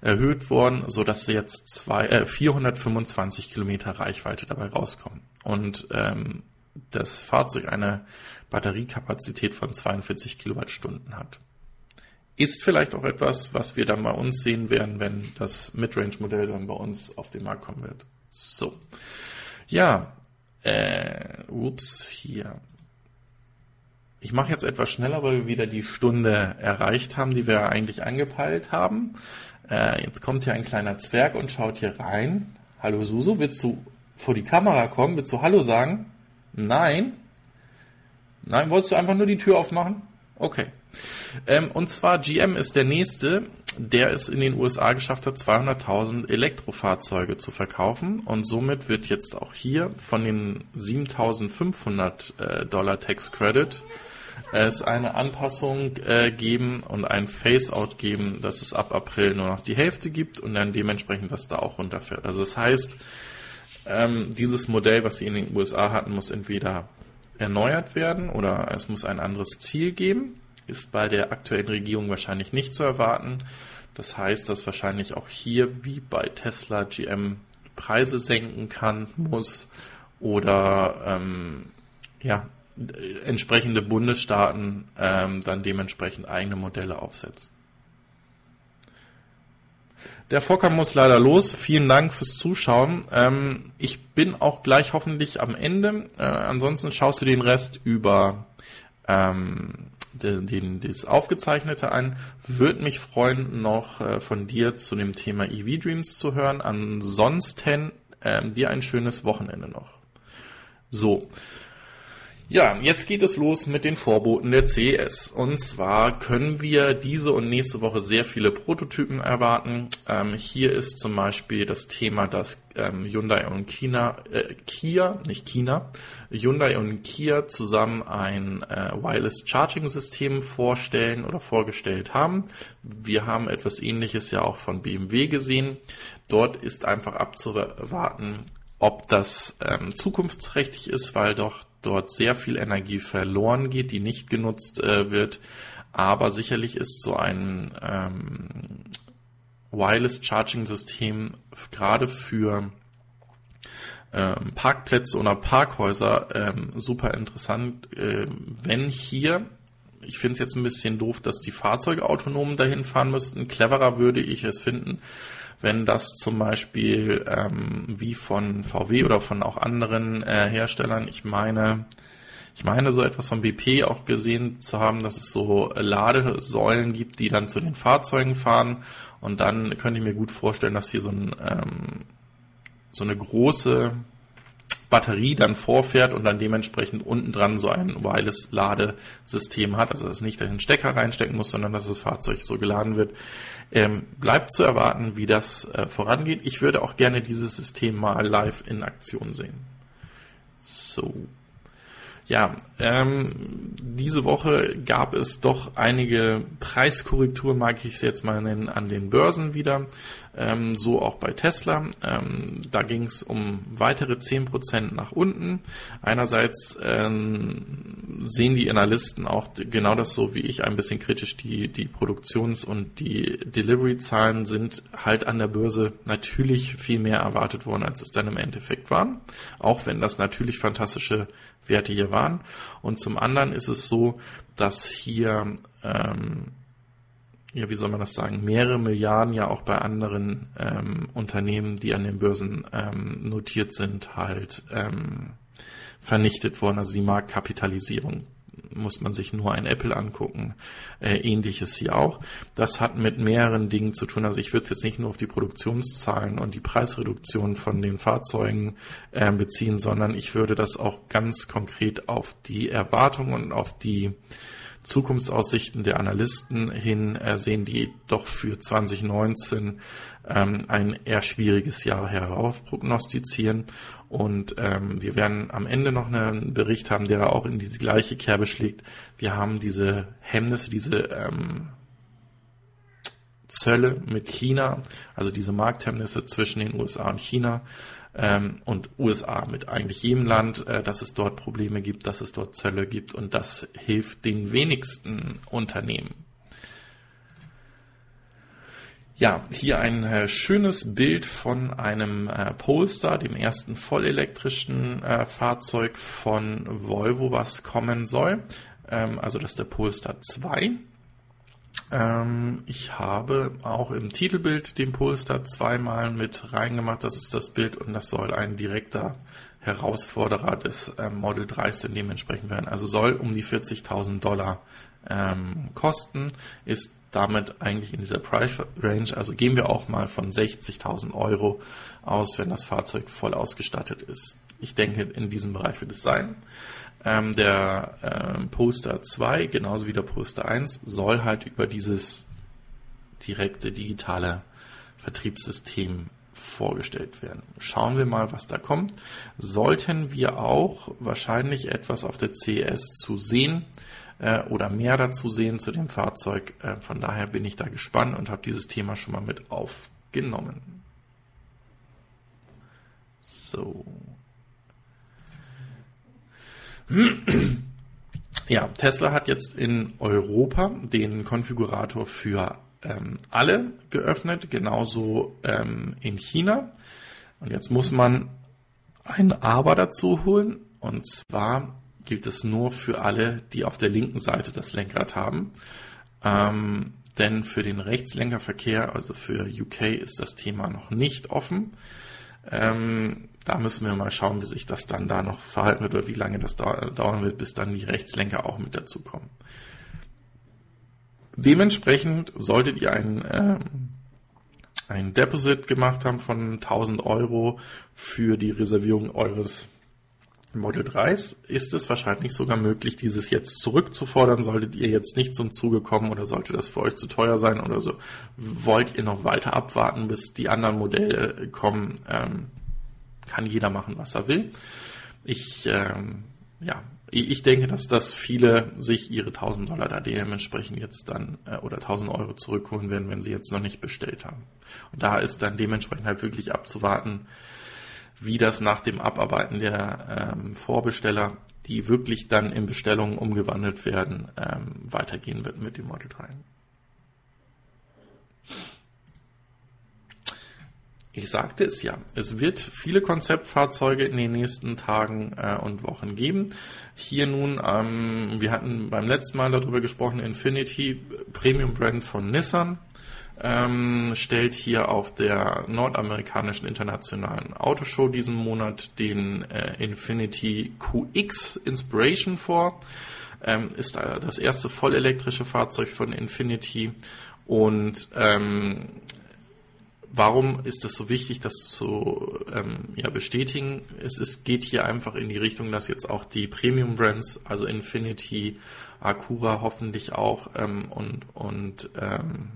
erhöht worden, so dass jetzt zwei, äh, 425 Kilometer Reichweite dabei rauskommen. Und ähm, das Fahrzeug eine Batteriekapazität von 42 Kilowattstunden hat. Ist vielleicht auch etwas, was wir dann bei uns sehen werden, wenn das Midrange-Modell dann bei uns auf den Markt kommen wird. So. Ja, äh, ups, hier. Ich mache jetzt etwas schneller, weil wir wieder die Stunde erreicht haben, die wir eigentlich angepeilt haben. Äh, jetzt kommt hier ein kleiner Zwerg und schaut hier rein. Hallo Susu, willst du vor die Kamera kommen? Willst du Hallo sagen? Nein. Nein, wolltest du einfach nur die Tür aufmachen? Okay. Ähm, und zwar GM ist der nächste, der es in den USA geschafft hat, 200.000 Elektrofahrzeuge zu verkaufen. Und somit wird jetzt auch hier von den 7.500 äh, Dollar Tax Credit es eine Anpassung äh, geben und ein Phase-out geben, dass es ab April nur noch die Hälfte gibt und dann dementsprechend was da auch runterfährt. Also das heißt, ähm, dieses Modell, was sie in den USA hatten, muss entweder erneuert werden oder es muss ein anderes Ziel geben ist bei der aktuellen Regierung wahrscheinlich nicht zu erwarten. Das heißt, dass wahrscheinlich auch hier wie bei Tesla GM Preise senken kann, muss oder ähm, ja, entsprechende Bundesstaaten ähm, dann dementsprechend eigene Modelle aufsetzen. Der Fokker muss leider los. Vielen Dank fürs Zuschauen. Ähm, ich bin auch gleich hoffentlich am Ende. Äh, ansonsten schaust du den Rest über ähm, den, das Aufgezeichnete an. Würde mich freuen, noch äh, von dir zu dem Thema EV Dreams zu hören. Ansonsten ähm, dir ein schönes Wochenende noch. So. Ja, jetzt geht es los mit den Vorboten der CES. Und zwar können wir diese und nächste Woche sehr viele Prototypen erwarten. Ähm, hier ist zum Beispiel das Thema, dass ähm, Hyundai und China, äh, Kia, nicht China, Hyundai und Kia zusammen ein äh, Wireless Charging System vorstellen oder vorgestellt haben. Wir haben etwas ähnliches ja auch von BMW gesehen. Dort ist einfach abzuwarten, ob das ähm, zukunftsträchtig ist, weil doch dort sehr viel Energie verloren geht, die nicht genutzt äh, wird. Aber sicherlich ist so ein ähm, Wireless Charging System gerade für ähm, Parkplätze oder Parkhäuser ähm, super interessant, äh, wenn hier ich finde es jetzt ein bisschen doof, dass die Fahrzeuge autonom dahin fahren müssten. Cleverer würde ich es finden, wenn das zum Beispiel ähm, wie von VW oder von auch anderen äh, Herstellern, ich meine, ich meine so etwas von BP auch gesehen zu haben, dass es so Ladesäulen gibt, die dann zu den Fahrzeugen fahren. Und dann könnte ich mir gut vorstellen, dass hier so, ein, ähm, so eine große Batterie dann vorfährt und dann dementsprechend unten dran so ein Wireless-Ladesystem hat, also dass es nicht den Stecker reinstecken muss, sondern dass das Fahrzeug so geladen wird. Ähm, bleibt zu erwarten, wie das äh, vorangeht. Ich würde auch gerne dieses System mal live in Aktion sehen. So. Ja, ähm, diese Woche gab es doch einige Preiskorrekturen, mag ich es jetzt mal nennen, an den Börsen wieder. Ähm, so auch bei Tesla. Ähm, da ging es um weitere 10% nach unten. Einerseits ähm, sehen die Analysten auch genau das so wie ich ein bisschen kritisch. Die, die Produktions- und die Delivery-Zahlen sind halt an der Börse natürlich viel mehr erwartet worden, als es dann im Endeffekt waren. Auch wenn das natürlich fantastische Werte hier waren. Und zum anderen ist es so, dass hier, ähm, ja, wie soll man das sagen, mehrere Milliarden ja auch bei anderen ähm, Unternehmen, die an den Börsen ähm, notiert sind, halt ähm, vernichtet worden. Also die Marktkapitalisierung muss man sich nur ein Apple angucken. Äh, ähnliches hier auch. Das hat mit mehreren Dingen zu tun. Also ich würde es jetzt nicht nur auf die Produktionszahlen und die Preisreduktion von den Fahrzeugen äh, beziehen, sondern ich würde das auch ganz konkret auf die Erwartungen und auf die Zukunftsaussichten der Analysten hin äh, sehen, die doch für 2019 ähm, ein eher schwieriges Jahr herauf prognostizieren. Und ähm, wir werden am Ende noch einen Bericht haben, der da auch in diese gleiche Kerbe schlägt. Wir haben diese Hemmnisse, diese ähm, Zölle mit China, also diese Markthemmnisse zwischen den USA und China ähm, und USA mit eigentlich jedem Land, äh, dass es dort Probleme gibt, dass es dort Zölle gibt und das hilft den wenigsten Unternehmen. Ja, hier ein äh, schönes Bild von einem äh, Polestar, dem ersten vollelektrischen äh, Fahrzeug von Volvo, was kommen soll. Ähm, also das ist der Polestar 2. Ähm, ich habe auch im Titelbild den Polestar zweimal mit reingemacht. Das ist das Bild und das soll ein direkter Herausforderer des äh, Model 13 dementsprechend werden. Also soll um die 40.000 Dollar ähm, kosten, ist damit eigentlich in dieser Price Range. Also gehen wir auch mal von 60.000 Euro aus, wenn das Fahrzeug voll ausgestattet ist. Ich denke, in diesem Bereich wird es sein. Ähm, der ähm, Poster 2, genauso wie der Poster 1, soll halt über dieses direkte digitale Vertriebssystem vorgestellt werden. Schauen wir mal, was da kommt. Sollten wir auch wahrscheinlich etwas auf der CES zu sehen äh, oder mehr dazu sehen zu dem Fahrzeug. Äh, von daher bin ich da gespannt und habe dieses Thema schon mal mit aufgenommen. So. Ja, Tesla hat jetzt in Europa den Konfigurator für ähm, alle geöffnet, genauso ähm, in China. Und jetzt muss man ein Aber dazu holen. Und zwar gilt es nur für alle, die auf der linken Seite das Lenkrad haben. Ähm, denn für den Rechtslenkerverkehr, also für UK, ist das Thema noch nicht offen. Ähm, da müssen wir mal schauen, wie sich das dann da noch verhalten wird oder wie lange das dauern wird, bis dann die Rechtslenker auch mit dazukommen. Dementsprechend solltet ihr ein, ähm, ein Deposit gemacht haben von 1000 Euro für die Reservierung eures Model 3s ist es wahrscheinlich sogar möglich, dieses jetzt zurückzufordern. Solltet ihr jetzt nicht zum Zuge kommen oder sollte das für euch zu teuer sein oder so, wollt ihr noch weiter abwarten, bis die anderen Modelle kommen, ähm, kann jeder machen, was er will. Ich, ähm, ja, ich denke, dass das viele sich ihre 1000 Dollar da dementsprechend jetzt dann äh, oder 1000 Euro zurückholen werden, wenn sie jetzt noch nicht bestellt haben. Und da ist dann dementsprechend halt wirklich abzuwarten, wie das nach dem Abarbeiten der ähm, Vorbesteller, die wirklich dann in Bestellungen umgewandelt werden, ähm, weitergehen wird mit dem Model 3. Ich sagte es ja, es wird viele Konzeptfahrzeuge in den nächsten Tagen äh, und Wochen geben. Hier nun, ähm, wir hatten beim letzten Mal darüber gesprochen, Infinity, Premium Brand von Nissan ähm, stellt hier auf der nordamerikanischen internationalen Autoshow diesen Monat den äh, Infinity QX Inspiration vor. Ähm, ist das erste vollelektrische Fahrzeug von Infinity und ähm, Warum ist das so wichtig, das zu ähm, ja, bestätigen? Es ist, geht hier einfach in die Richtung, dass jetzt auch die Premium Brands, also Infinity, Acura hoffentlich auch ähm, und, und ähm,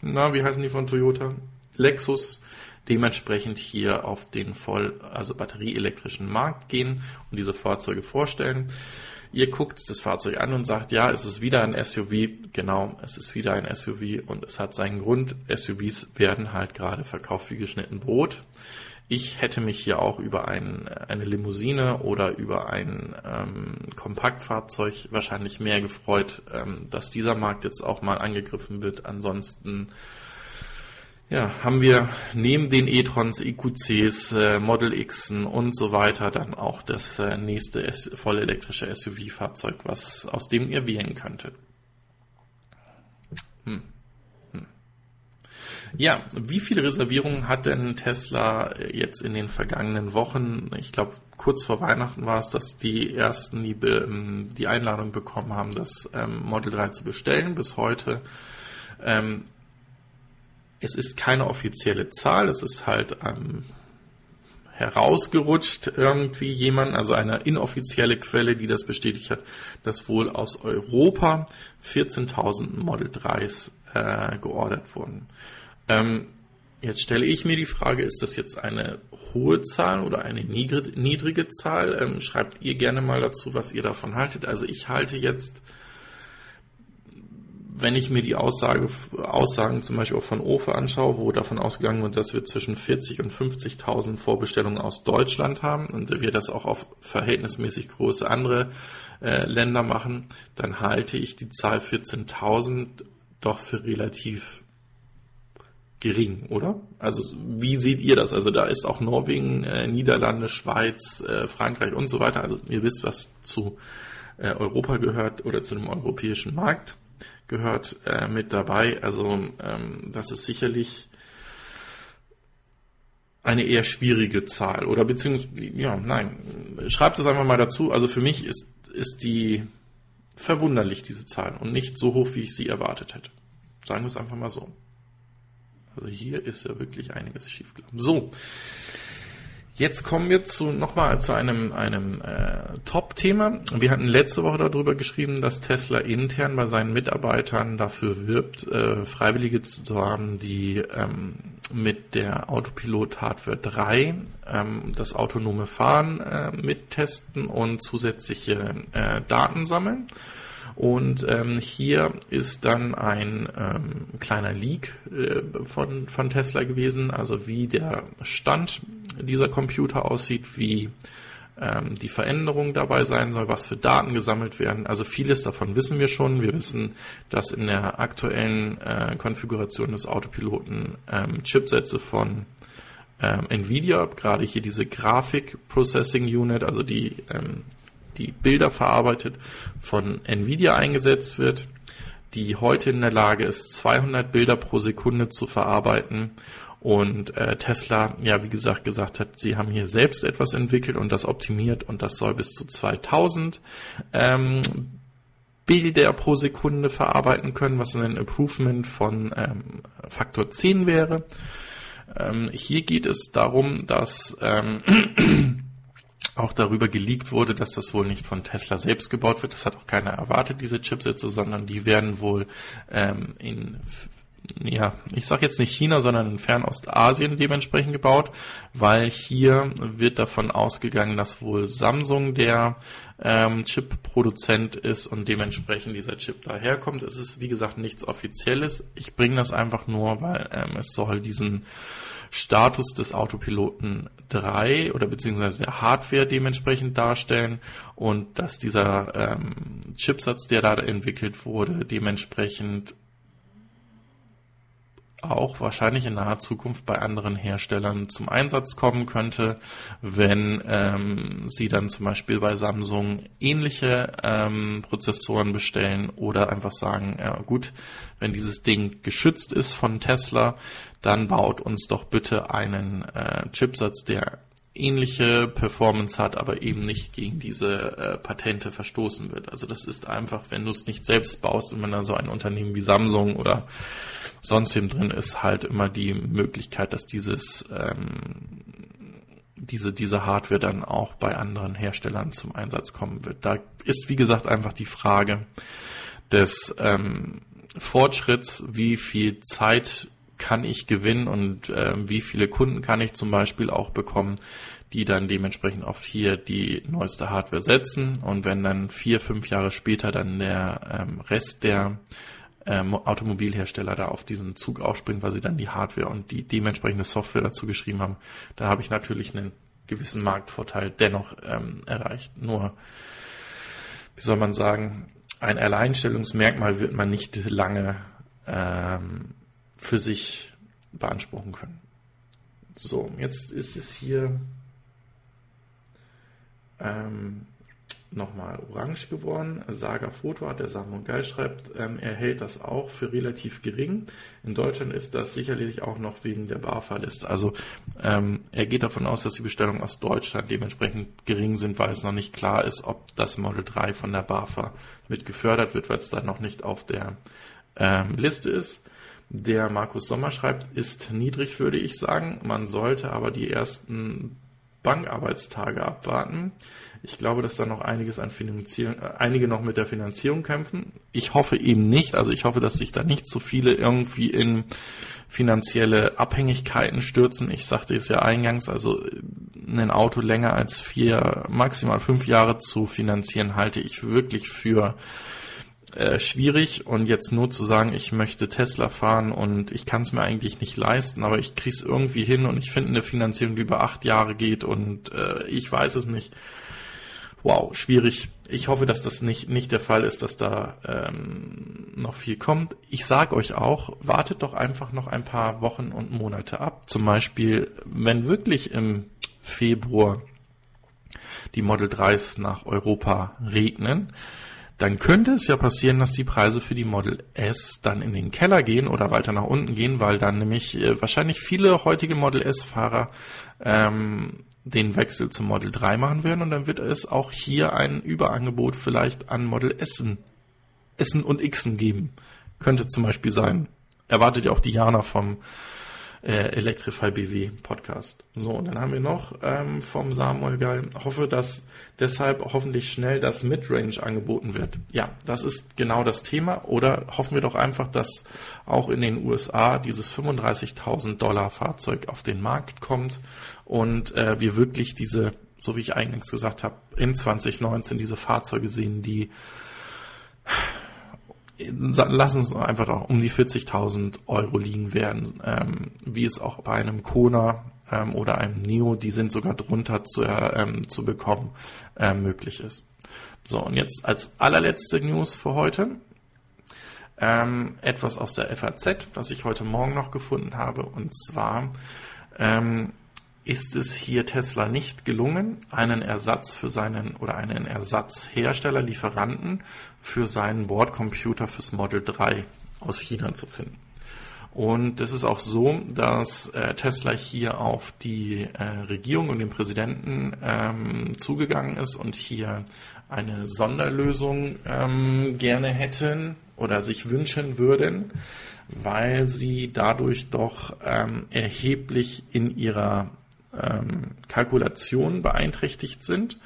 na, wie heißen die von Toyota? Lexus dementsprechend hier auf den voll, also batterieelektrischen Markt gehen und diese Fahrzeuge vorstellen. Ihr guckt das Fahrzeug an und sagt, ja, es ist wieder ein SUV. Genau, es ist wieder ein SUV und es hat seinen Grund. SUVs werden halt gerade verkauft wie geschnitten Brot. Ich hätte mich hier auch über ein, eine Limousine oder über ein ähm, Kompaktfahrzeug wahrscheinlich mehr gefreut, ähm, dass dieser Markt jetzt auch mal angegriffen wird. Ansonsten ja, haben wir neben den e-trons, EQCs, äh, Model X und so weiter dann auch das äh, nächste S vollelektrische SUV-Fahrzeug, was aus dem ihr wählen könntet. Hm. Ja, wie viele Reservierungen hat denn Tesla jetzt in den vergangenen Wochen? Ich glaube, kurz vor Weihnachten war es, dass die ersten die, ähm, die Einladung bekommen haben, das ähm, Model 3 zu bestellen. Bis heute. Ähm, es ist keine offizielle Zahl, es ist halt herausgerutscht irgendwie jemand, also eine inoffizielle Quelle, die das bestätigt hat, dass wohl aus Europa 14.000 Model 3s äh, geordert wurden. Ähm, jetzt stelle ich mir die Frage, ist das jetzt eine hohe Zahl oder eine niedrige Zahl? Ähm, schreibt ihr gerne mal dazu, was ihr davon haltet. Also ich halte jetzt, wenn ich mir die Aussage, Aussagen zum Beispiel auch von OFE anschaue, wo davon ausgegangen wird, dass wir zwischen 40 und 50.000 Vorbestellungen aus Deutschland haben und wir das auch auf verhältnismäßig große andere äh, Länder machen, dann halte ich die Zahl 14.000 doch für relativ gering, oder? Also wie seht ihr das? Also da ist auch Norwegen, äh, Niederlande, Schweiz, äh, Frankreich und so weiter. Also ihr wisst, was zu äh, Europa gehört oder zu dem europäischen Markt gehört äh, mit dabei. Also ähm, das ist sicherlich eine eher schwierige Zahl oder beziehungsweise, ja, nein, schreibt es einfach mal dazu. Also für mich ist, ist die verwunderlich, diese Zahl und nicht so hoch, wie ich sie erwartet hätte. Sagen wir es einfach mal so. Also hier ist ja wirklich einiges schiefgelaufen. So, Jetzt kommen wir zu nochmal zu einem, einem äh, Top-Thema. Wir hatten letzte Woche darüber geschrieben, dass Tesla intern bei seinen Mitarbeitern dafür wirbt, äh, Freiwillige zu haben, die ähm, mit der Autopilot Hardware 3 ähm, das autonome Fahren äh, mittesten und zusätzliche äh, Daten sammeln. Und ähm, hier ist dann ein ähm, kleiner Leak äh, von, von Tesla gewesen, also wie der Stand dieser Computer aussieht, wie ähm, die Veränderung dabei sein soll, was für Daten gesammelt werden. Also vieles davon wissen wir schon. Wir wissen, dass in der aktuellen äh, Konfiguration des Autopiloten ähm, Chipsätze von ähm, Nvidia, gerade hier diese Grafik Processing Unit, also die ähm, die Bilder verarbeitet, von Nvidia eingesetzt wird, die heute in der Lage ist, 200 Bilder pro Sekunde zu verarbeiten. Und äh, Tesla, ja, wie gesagt, gesagt hat, sie haben hier selbst etwas entwickelt und das optimiert und das soll bis zu 2000 ähm, Bilder pro Sekunde verarbeiten können, was ein Improvement von ähm, Faktor 10 wäre. Ähm, hier geht es darum, dass ähm, auch darüber geleakt wurde, dass das wohl nicht von Tesla selbst gebaut wird. Das hat auch keiner erwartet, diese Chipsätze, sondern die werden wohl ähm, in ja, ich sage jetzt nicht China, sondern in Fernostasien dementsprechend gebaut, weil hier wird davon ausgegangen, dass wohl Samsung der ähm, Chip-Produzent ist und dementsprechend dieser Chip daherkommt. Es ist wie gesagt nichts Offizielles. Ich bringe das einfach nur, weil ähm, es soll diesen Status des Autopiloten 3 oder beziehungsweise der Hardware dementsprechend darstellen und dass dieser ähm, Chipsatz, der da entwickelt wurde, dementsprechend auch wahrscheinlich in naher Zukunft bei anderen Herstellern zum Einsatz kommen könnte, wenn ähm, sie dann zum Beispiel bei Samsung ähnliche ähm, Prozessoren bestellen oder einfach sagen, ja gut, wenn dieses Ding geschützt ist von Tesla, dann baut uns doch bitte einen äh, Chipsatz, der ähnliche Performance hat, aber eben nicht gegen diese äh, Patente verstoßen wird. Also das ist einfach, wenn du es nicht selbst baust und wenn da so ein Unternehmen wie Samsung oder sonst wem drin ist, halt immer die Möglichkeit, dass dieses ähm, diese, diese Hardware dann auch bei anderen Herstellern zum Einsatz kommen wird. Da ist, wie gesagt, einfach die Frage des ähm, Fortschritts, wie viel Zeit kann ich gewinnen und äh, wie viele Kunden kann ich zum Beispiel auch bekommen, die dann dementsprechend auf hier die neueste Hardware setzen. Und wenn dann vier, fünf Jahre später dann der ähm, Rest der ähm, Automobilhersteller da auf diesen Zug aufspringt, weil sie dann die Hardware und die dementsprechende Software dazu geschrieben haben, da habe ich natürlich einen gewissen Marktvorteil dennoch ähm, erreicht. Nur, wie soll man sagen, ein Alleinstellungsmerkmal wird man nicht lange ähm, für sich beanspruchen können. So, jetzt ist es hier ähm, nochmal orange geworden. Saga Foto hat der Samuel Geil schreibt, ähm, er hält das auch für relativ gering. In Deutschland ist das sicherlich auch noch wegen der BAFA-Liste. Also ähm, er geht davon aus, dass die Bestellungen aus Deutschland dementsprechend gering sind, weil es noch nicht klar ist, ob das Model 3 von der BAFA mit gefördert wird, weil es da noch nicht auf der ähm, Liste ist. Der Markus Sommer schreibt, ist niedrig, würde ich sagen. Man sollte aber die ersten Bankarbeitstage abwarten. Ich glaube, dass da noch einiges an Finanzierung, äh, einige noch mit der Finanzierung kämpfen. Ich hoffe eben nicht. Also ich hoffe, dass sich da nicht so viele irgendwie in finanzielle Abhängigkeiten stürzen. Ich sagte es ja eingangs, also ein Auto länger als vier, maximal fünf Jahre zu finanzieren, halte ich wirklich für äh, schwierig und jetzt nur zu sagen, ich möchte Tesla fahren und ich kann es mir eigentlich nicht leisten, aber ich kriege es irgendwie hin und ich finde eine Finanzierung, die über acht Jahre geht und äh, ich weiß es nicht. Wow, schwierig. Ich hoffe, dass das nicht, nicht der Fall ist, dass da ähm, noch viel kommt. Ich sage euch auch, wartet doch einfach noch ein paar Wochen und Monate ab. Zum Beispiel, wenn wirklich im Februar die Model 3s nach Europa regnen, dann könnte es ja passieren, dass die Preise für die Model S dann in den Keller gehen oder weiter nach unten gehen, weil dann nämlich äh, wahrscheinlich viele heutige Model S-Fahrer ähm, den Wechsel zum Model 3 machen werden und dann wird es auch hier ein Überangebot vielleicht an Model Essen, Essen und Xen geben. Könnte zum Beispiel sein. Erwartet ja auch Diana vom äh, Electrify BW Podcast. So, und dann haben wir noch ähm, vom Samuel Geil, hoffe, dass deshalb hoffentlich schnell das Midrange angeboten wird. Ja, das ist genau das Thema. Oder hoffen wir doch einfach, dass auch in den USA dieses 35.000 Dollar Fahrzeug auf den Markt kommt und äh, wir wirklich diese, so wie ich eingangs gesagt habe, in 2019 diese Fahrzeuge sehen, die lassen es einfach doch um die 40.000 Euro liegen werden, ähm, wie es auch bei einem Kona ähm, oder einem Neo, die sind sogar drunter zu, ähm, zu bekommen, äh, möglich ist. So, und jetzt als allerletzte News für heute. Ähm, etwas aus der FAZ, was ich heute Morgen noch gefunden habe, und zwar ähm, ist es hier Tesla nicht gelungen, einen Ersatz für seinen oder einen Ersatzhersteller, Lieferanten für seinen Bordcomputer fürs Model 3 aus China zu finden. Und es ist auch so, dass äh, Tesla hier auf die äh, Regierung und den Präsidenten ähm, zugegangen ist und hier eine Sonderlösung ähm, gerne hätten oder sich wünschen würden, weil sie dadurch doch ähm, erheblich in ihrer ähm, Kalkulationen beeinträchtigt sind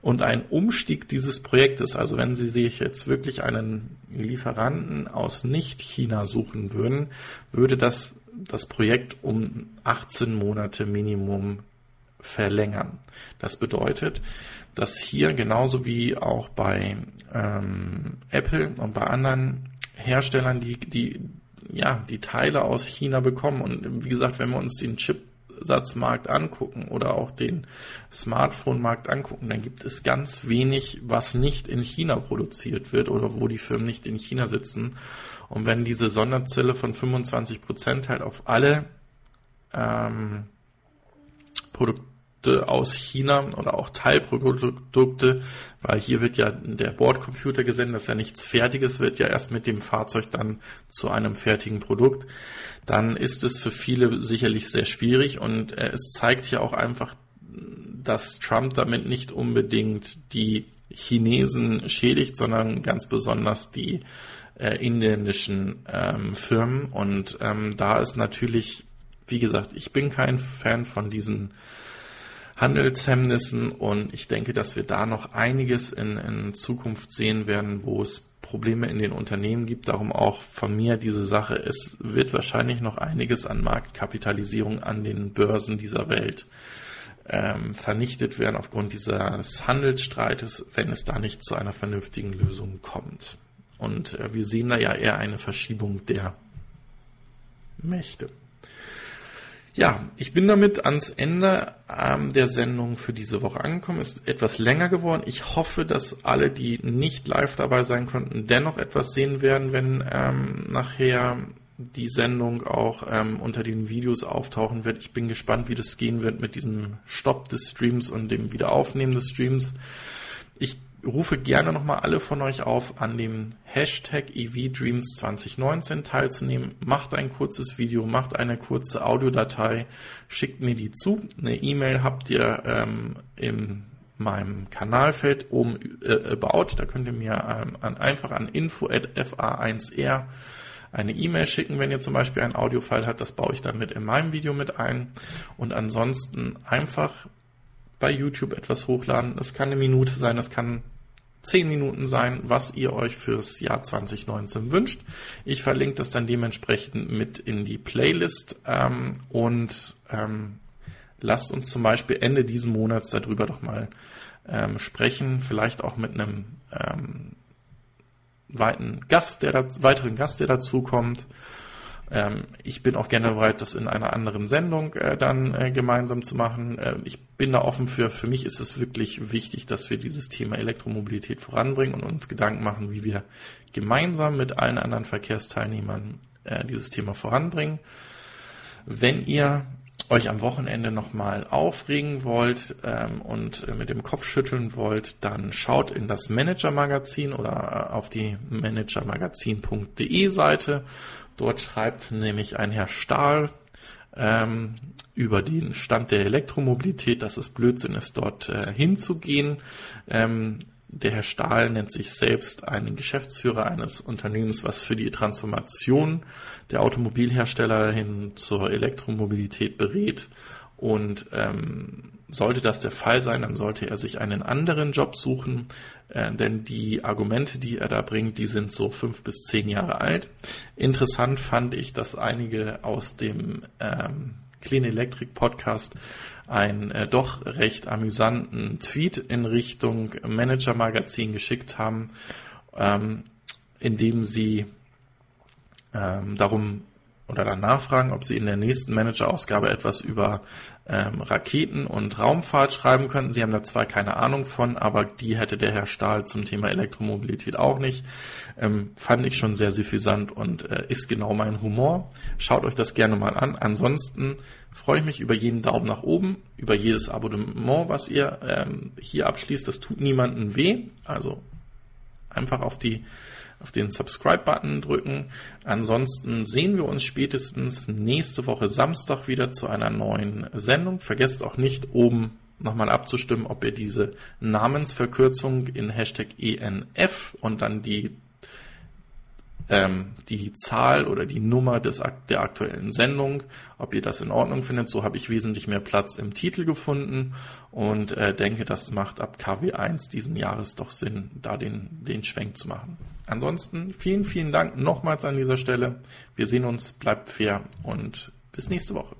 und ein Umstieg dieses Projektes, also wenn Sie sich jetzt wirklich einen Lieferanten aus Nicht-China suchen würden, würde das das Projekt um 18 Monate Minimum verlängern. Das bedeutet, dass hier genauso wie auch bei ähm, Apple und bei anderen Herstellern, die, die ja, die Teile aus China bekommen. Und wie gesagt, wenn wir uns den Chip Absatzmarkt angucken oder auch den Smartphone-Markt angucken, dann gibt es ganz wenig, was nicht in China produziert wird oder wo die Firmen nicht in China sitzen. Und wenn diese Sonderzelle von 25 Prozent halt auf alle ähm, Produkte aus China oder auch Teilprodukte, weil hier wird ja der Bordcomputer gesendet, dass ja nichts Fertiges wird, ja erst mit dem Fahrzeug dann zu einem fertigen Produkt, dann ist es für viele sicherlich sehr schwierig und äh, es zeigt ja auch einfach, dass Trump damit nicht unbedingt die Chinesen schädigt, sondern ganz besonders die äh, inländischen ähm, Firmen. Und ähm, da ist natürlich, wie gesagt, ich bin kein Fan von diesen Handelshemmnissen und ich denke, dass wir da noch einiges in, in Zukunft sehen werden, wo es Probleme in den Unternehmen gibt. Darum auch von mir diese Sache. Es wird wahrscheinlich noch einiges an Marktkapitalisierung an den Börsen dieser Welt ähm, vernichtet werden aufgrund dieses Handelsstreites, wenn es da nicht zu einer vernünftigen Lösung kommt. Und äh, wir sehen da ja eher eine Verschiebung der Mächte. Ja, ich bin damit ans Ende ähm, der Sendung für diese Woche angekommen. Ist etwas länger geworden. Ich hoffe, dass alle, die nicht live dabei sein konnten, dennoch etwas sehen werden, wenn ähm, nachher die Sendung auch ähm, unter den Videos auftauchen wird. Ich bin gespannt, wie das gehen wird mit diesem Stopp des Streams und dem Wiederaufnehmen des Streams. Ich rufe gerne nochmal alle von euch auf, an dem Hashtag EVDreams 2019 teilzunehmen. Macht ein kurzes Video, macht eine kurze Audiodatei, schickt mir die zu. Eine E-Mail habt ihr ähm, in meinem Kanalfeld oben äh, about. Da könnt ihr mir ähm, an, einfach an info.fa1r eine E-Mail schicken, wenn ihr zum Beispiel ein Audiofile habt. Das baue ich dann mit in meinem Video mit ein. Und ansonsten einfach bei YouTube etwas hochladen. Das kann eine Minute sein, das kann zehn Minuten sein, was ihr euch fürs Jahr 2019 wünscht. Ich verlinke das dann dementsprechend mit in die Playlist ähm, und ähm, lasst uns zum Beispiel Ende diesen Monats darüber doch mal ähm, sprechen, vielleicht auch mit einem ähm, weiteren Gast, der da, weiteren Gast, der dazukommt. Ähm, ich bin auch gerne bereit, das in einer anderen Sendung äh, dann äh, gemeinsam zu machen. Äh, ich bin da offen für. Für mich ist es wirklich wichtig, dass wir dieses Thema Elektromobilität voranbringen und uns Gedanken machen, wie wir gemeinsam mit allen anderen Verkehrsteilnehmern äh, dieses Thema voranbringen. Wenn ihr euch am Wochenende nochmal aufregen wollt ähm, und äh, mit dem Kopf schütteln wollt, dann schaut in das Manager-Magazin oder äh, auf die managermagazin.de Seite. Dort schreibt nämlich ein Herr Stahl ähm, über den Stand der Elektromobilität, dass es Blödsinn ist, dort äh, hinzugehen. Ähm, der Herr Stahl nennt sich selbst einen Geschäftsführer eines Unternehmens, was für die Transformation der Automobilhersteller hin zur Elektromobilität berät. Und ähm, sollte das der Fall sein, dann sollte er sich einen anderen Job suchen, äh, denn die Argumente, die er da bringt, die sind so fünf bis zehn Jahre alt. Interessant fand ich, dass einige aus dem ähm, Clean Electric Podcast einen äh, doch recht amüsanten Tweet in Richtung Manager Magazin geschickt haben, ähm, in dem sie ähm, darum oder danach fragen, ob Sie in der nächsten Manager-Ausgabe etwas über ähm, Raketen und Raumfahrt schreiben könnten. Sie haben da zwar keine Ahnung von, aber die hätte der Herr Stahl zum Thema Elektromobilität auch nicht. Ähm, fand ich schon sehr suffisant und äh, ist genau mein Humor. Schaut euch das gerne mal an. Ansonsten freue ich mich über jeden Daumen nach oben, über jedes Abonnement, was ihr ähm, hier abschließt. Das tut niemandem weh. Also einfach auf die auf den Subscribe-Button drücken. Ansonsten sehen wir uns spätestens nächste Woche Samstag wieder zu einer neuen Sendung. Vergesst auch nicht oben nochmal abzustimmen, ob ihr diese Namensverkürzung in Hashtag ENF und dann die ähm, die Zahl oder die Nummer des, der aktuellen Sendung, ob ihr das in Ordnung findet. So habe ich wesentlich mehr Platz im Titel gefunden und äh, denke, das macht ab KW1 diesen Jahres doch Sinn, da den, den Schwenk zu machen. Ansonsten vielen, vielen Dank nochmals an dieser Stelle. Wir sehen uns, bleibt fair und bis nächste Woche.